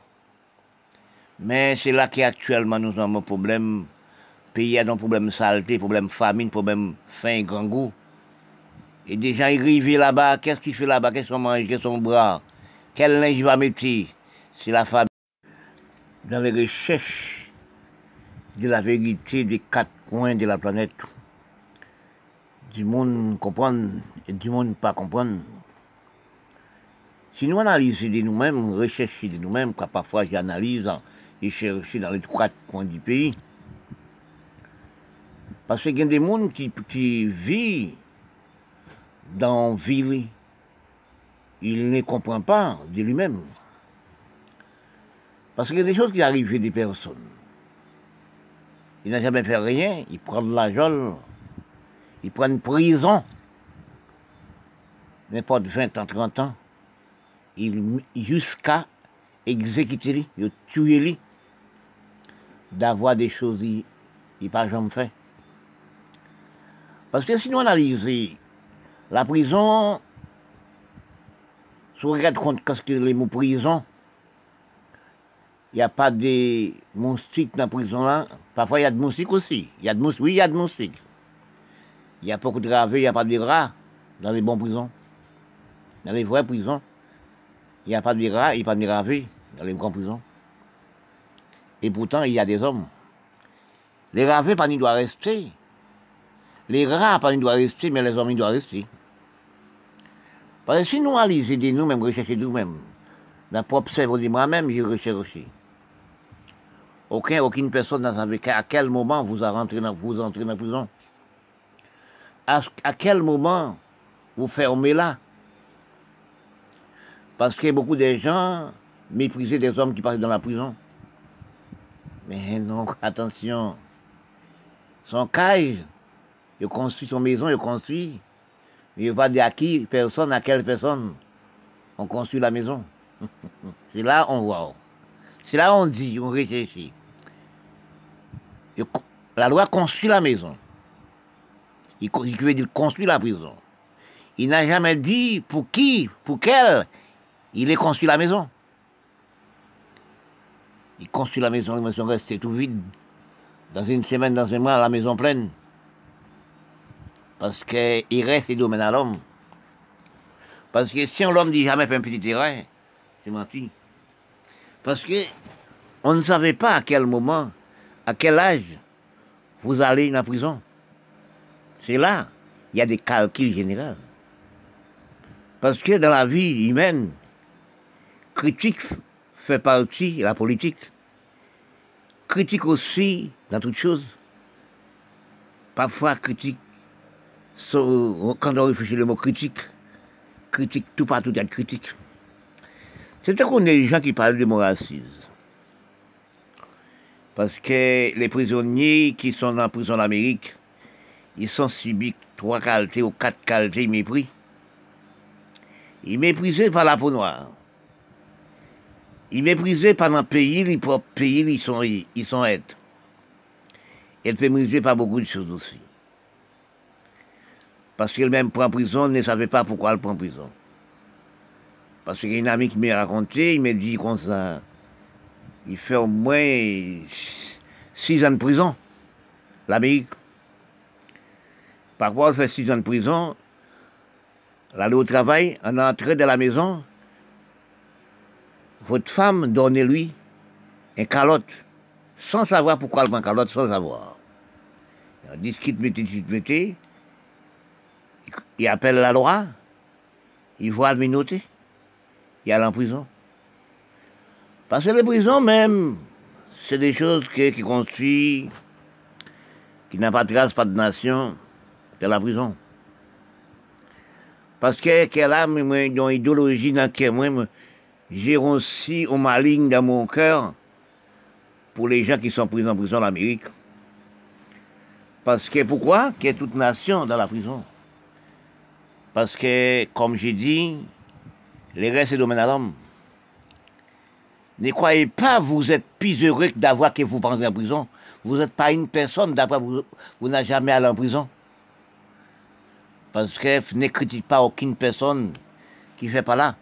Mais c'est là qu'actuellement nous avons un problème. pays a un problème saleté, problème famine, problème faim et grand goût. Et des gens arrivent là-bas, qu'est-ce qu'ils font là-bas? Qu'est-ce qu'on mange Qu'est-ce qu'on boit Quel linge va mettre? C'est la famille. Dans les recherches de la vérité des quatre coins de la planète, du monde comprendre et du monde pas comprendre. Si nous analysons de nous-mêmes, recherchons de nous-mêmes, parfois j'analyse et cherche dans les quatre coins du pays, parce qu'il y a des gens qui, qui vivent dans ville, il ne comprend pas de lui-même. Parce qu'il y a des choses qui arrivent à des personnes. Il n'a jamais fait rien, il prend de la jolle, il prend une prison, n'importe 20 ans, 30 ans, jusqu'à exécuter lui, tuer lui, d'avoir des choses qu'il n'a pas jamais fait. Parce que si nous analysons la prison, si on regarde compte qu'est-ce que les mots prison, il n'y a pas de moustiques dans la prison là. Parfois il y a de moustiques aussi. Il y a de moustiques, oui, il y a de moustiques. Il y a beaucoup de gravés, il n'y a pas de rats dans les bonnes prisons. Dans les vraies prisons, il n'y a pas de rats, il n'y a pas de gravés dans les grandes prisons. Et pourtant, il y a des hommes. Les gravés, pas, ils doivent rester. Les rats, pas, ils doivent rester, mais les hommes, ils doivent rester. Parce que si nous analysons de nous-mêmes, rechercher nous-mêmes, dans propre cerveau de moi-même, je recherche aussi. Aucun, aucune personne n'a savait à quel moment vous, dans, vous entrez dans la prison. À, à quel moment vous fermez là? Parce que beaucoup de gens méprisaient des hommes qui passaient dans la prison. Mais non, attention. Son cage, il construit son maison, il construit. Il va dire à qui personne, à quelle personne on construit la maison. C'est là on voit. C'est là on dit, on réfléchit. La loi construit la maison. Il, veut dire construit la prison. Il n'a jamais dit pour qui, pour quel il est construit la maison. Il construit la maison, la maison reste tout vide. Dans une semaine, dans un mois, la maison pleine. Parce qu'il reste des domaines à l'homme. Parce que si l'homme dit jamais fait un petit terrain, c'est menti. Parce que on ne savait pas à quel moment, à quel âge vous allez dans la prison. C'est là, il y a des calculs généraux. Parce que dans la vie humaine, critique fait partie de la politique. Critique aussi dans toutes choses. Parfois, critique, quand on réfléchit le mot critique, critique, tout partout, il y a critique. C'est qu'on est des gens qui parlent de mon Parce que les prisonniers qui sont en prison d'Amérique, ils sont subis trois qualités ou quatre qualités mépris. Ils méprisés par la peau noire. Ils méprisés par un pays, les propres pays, ils sont, ils sont aides. Ils méprisés par beaucoup de choses aussi. Parce qu'elle même prend prison, ne savait pas pourquoi elle prend prison. Parce qu'il y a une amie qui m'a raconté, il m'a dit comme ça, il fait au moins six ans de prison, l'Amérique. Parfois, il fait six ans de prison, aller au travail, en entrée de la maison, votre femme donne-lui un calotte, sans savoir pourquoi elle prend calotte, sans savoir. Il discute, mettez, mettez, il appelle la loi, il voit le minoté, il a en prison. Parce que les prisons même, c'est des choses qui, construisent, qui n'ont pas de grâce, pas de nation, de la prison. Parce que qu'elle a une idéologie dans laquelle moi, j'ai aussi au maligne dans mon cœur pour les gens qui sont pris en prison en Amérique. Parce que pourquoi? Qu'il y ait toute nation dans la prison. Parce que, comme j'ai dit, les restes c'est domaine à l'homme. Ne croyez pas vous êtes plus heureux que d'avoir que vous pensez en prison. Vous n'êtes pas une personne, d'après vous, vous n'avez jamais allé en prison. Parce que ne critique pas aucune personne qui ne fait pas là.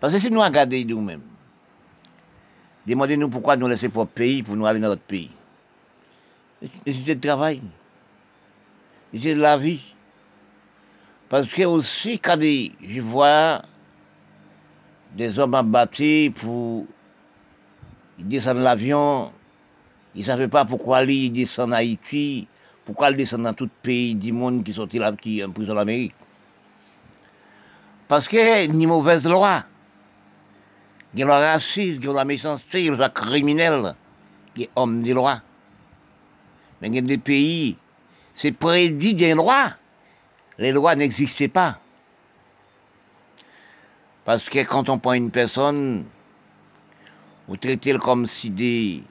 Parce que si nous regardons nous-mêmes, demandez-nous pourquoi nous laissons notre pays pour nous aller dans notre pays. nécessité de travail, de la vie. Parce que aussi, quand je vois des hommes abattus pour descendre l'avion, ils ne savaient pas pourquoi ils descendent en Haïti, pourquoi ils descendent dans tout pays du monde qui sont là, qui en prison l'Amérique. Parce que ni mauvaise loi. Il y a le racisme, a la méchanceté, il y a le criminel, qui est homme de loi. Mais il y a des pays, c'est prédit des lois. Les lois n'existaient pas. Parce que quand on prend une personne, vous traitez comme si des,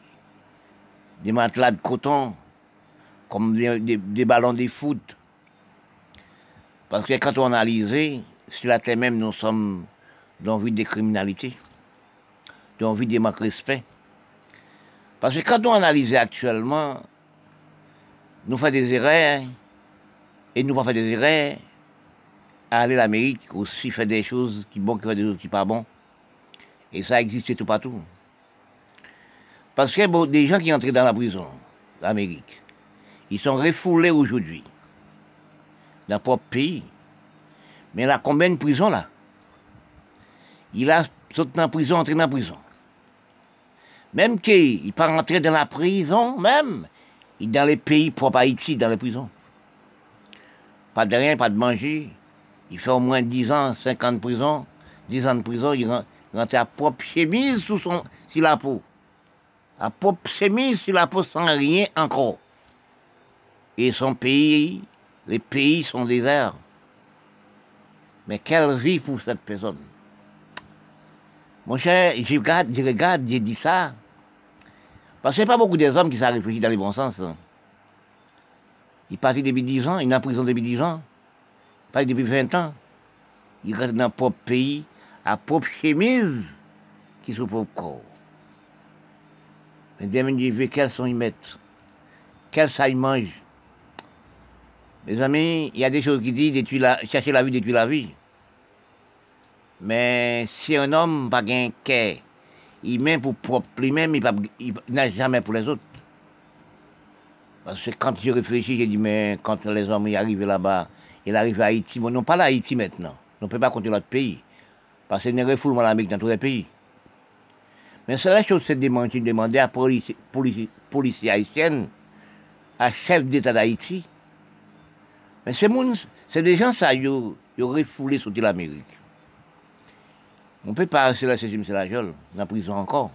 des matelas de coton, comme des, ballons de foot. Parce que quand on analyse, sur la terre même, nous sommes dans vie de criminalité, dans vie de manque de respect. Parce que quand on analyse actuellement, nous faisons des erreurs, et nous pas faire des erreurs, aller à l'Amérique aussi faire des choses qui bon, qui fait des choses qui pas bon. Et ça existe tout partout. Parce que bon, des gens qui entrent dans la prison, l'Amérique, ils sont refoulés aujourd'hui, dans leur propre pays. Mais là, combien de prisons là? Il a sauté la prison, entré la prison. Même qu'il n'est pas rentré dans la prison, même, il dans les pays propres à Haïti, dans les prisons. Pas de rien, pas de manger. Il fait au moins 10 ans, 5 ans de prison, 10 ans de prison, il rentre à propre chemise sous son, sur la peau. À propre chemise sur la peau sans rien encore. Et son pays, les pays sont déserts. Mais quelle vie pour cette personne? Mon cher, je regarde, je regarde, dit ça. Parce qu'il n'y a pas beaucoup des hommes qui sont réfléchis dans les bons sens. Il est parti depuis 10 ans, il est en prison depuis 10 ans. Il parti depuis 20 ans. Il reste dans le propre pays, à propre chemise, qui sont propre corps. Mais je veux quels sont ils mettent, quels ça ils mangent? Mes amis, il y a des choses qui disent chercher la vie, détruire la vie. Mais si un homme n'a pas un cœur, il met pour propre lui-même, il n'a jamais pour les autres. Parce que quand je réfléchis, j'ai dit, mais quand les hommes arrivent là-bas, ils arrivent à Haïti, mais non pas là Haïti maintenant. On ne peut pas compter l'autre pays. Parce qu'il y a un refoulement l'Amérique dans tous les pays. Mais c'est la chose, c'est de demander à la police, police, haïtienne, à chef d'État d'Haïti. Mais c'est des gens, ça, ils ont refoulé sur l'Amérique. On ne peut pas rester là, c'est M. Lajol, dans la prison encore.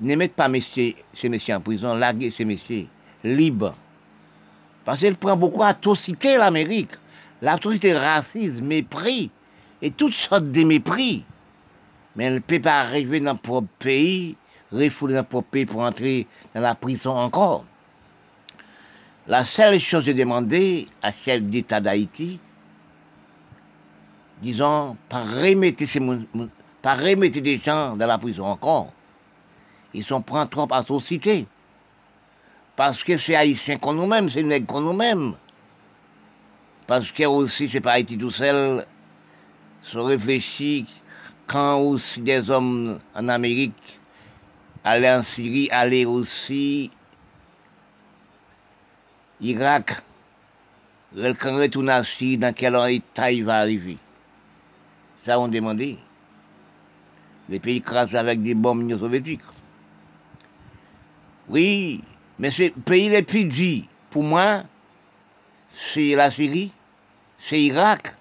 Ne mettez pas ces messieurs en prison, larguez ces messieurs libres. Parce qu'elle prend beaucoup d'atrocités, l'Amérique. L'atrocité raciste, mépris, et toutes sortes de mépris. Mais elle ne peut pas arriver dans notre propre pays, refouler dans notre propre pays pour entrer dans la prison encore. La seule chose est demander à chef d'État d'Haïti, disons, par remettre, des gens dans la prison encore. Ils sont pris trop à société. Parce que c'est haïtien qu'on nous-mêmes, c'est nègre qu'on nous-mêmes. Parce que aussi, c'est pas Haïti tout seul. Se réfléchit quand aussi des hommes en Amérique allaient en Syrie, allaient aussi Irak. Quand retourne en Syrie, dans quel état il va arriver Ça, on demandait. Les pays crasent avec des bombes soviétiques. Oui, mais ce pays les plus dit, pour moi, c'est la Syrie, c'est l'Irak.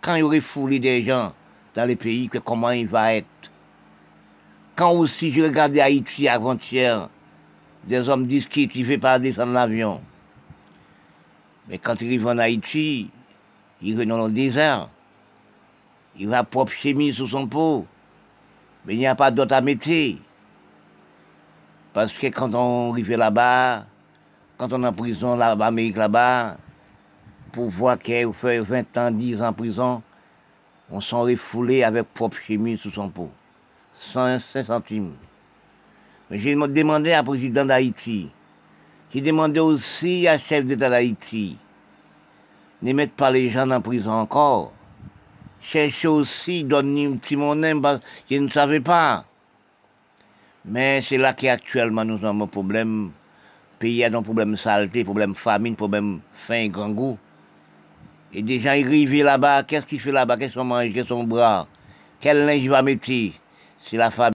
Quand il y aurait foulé des gens dans les pays, comment il va être? Quand aussi je regardais Haïti avant-hier, des hommes disent qu'il ne fait pas descendre l'avion. Mais quand il arrive en Haïti, il va dans le désert. Il va propre chemise sous son pot. Mais il n'y a pas d'autre à mettre. Parce que quand on arrive là-bas, quand on est en prison là-bas, Amérique là-bas, pour voir qu'il fait 20 ans, 10 ans en prison, on s'en refoulé avec propre chemise sous son pot. 5 centimes. Mais j'ai demandé à président d'Haïti, j'ai demandé aussi à chef d'État d'Haïti, ne mettre pas les gens en prison encore. Cherchez aussi, donner un petit monnaie, parce je ne savais pas. Mais c'est là qu'actuellement nous avons un problème. pays a un problème saleté, problème famine, problème faim, grand goût. Et des gens arrivent là-bas, qu'est-ce qu'il fait là-bas, qu'est-ce qu'on mange, qu'est-ce qu'on boit, quel linge va mettre, c'est la famille.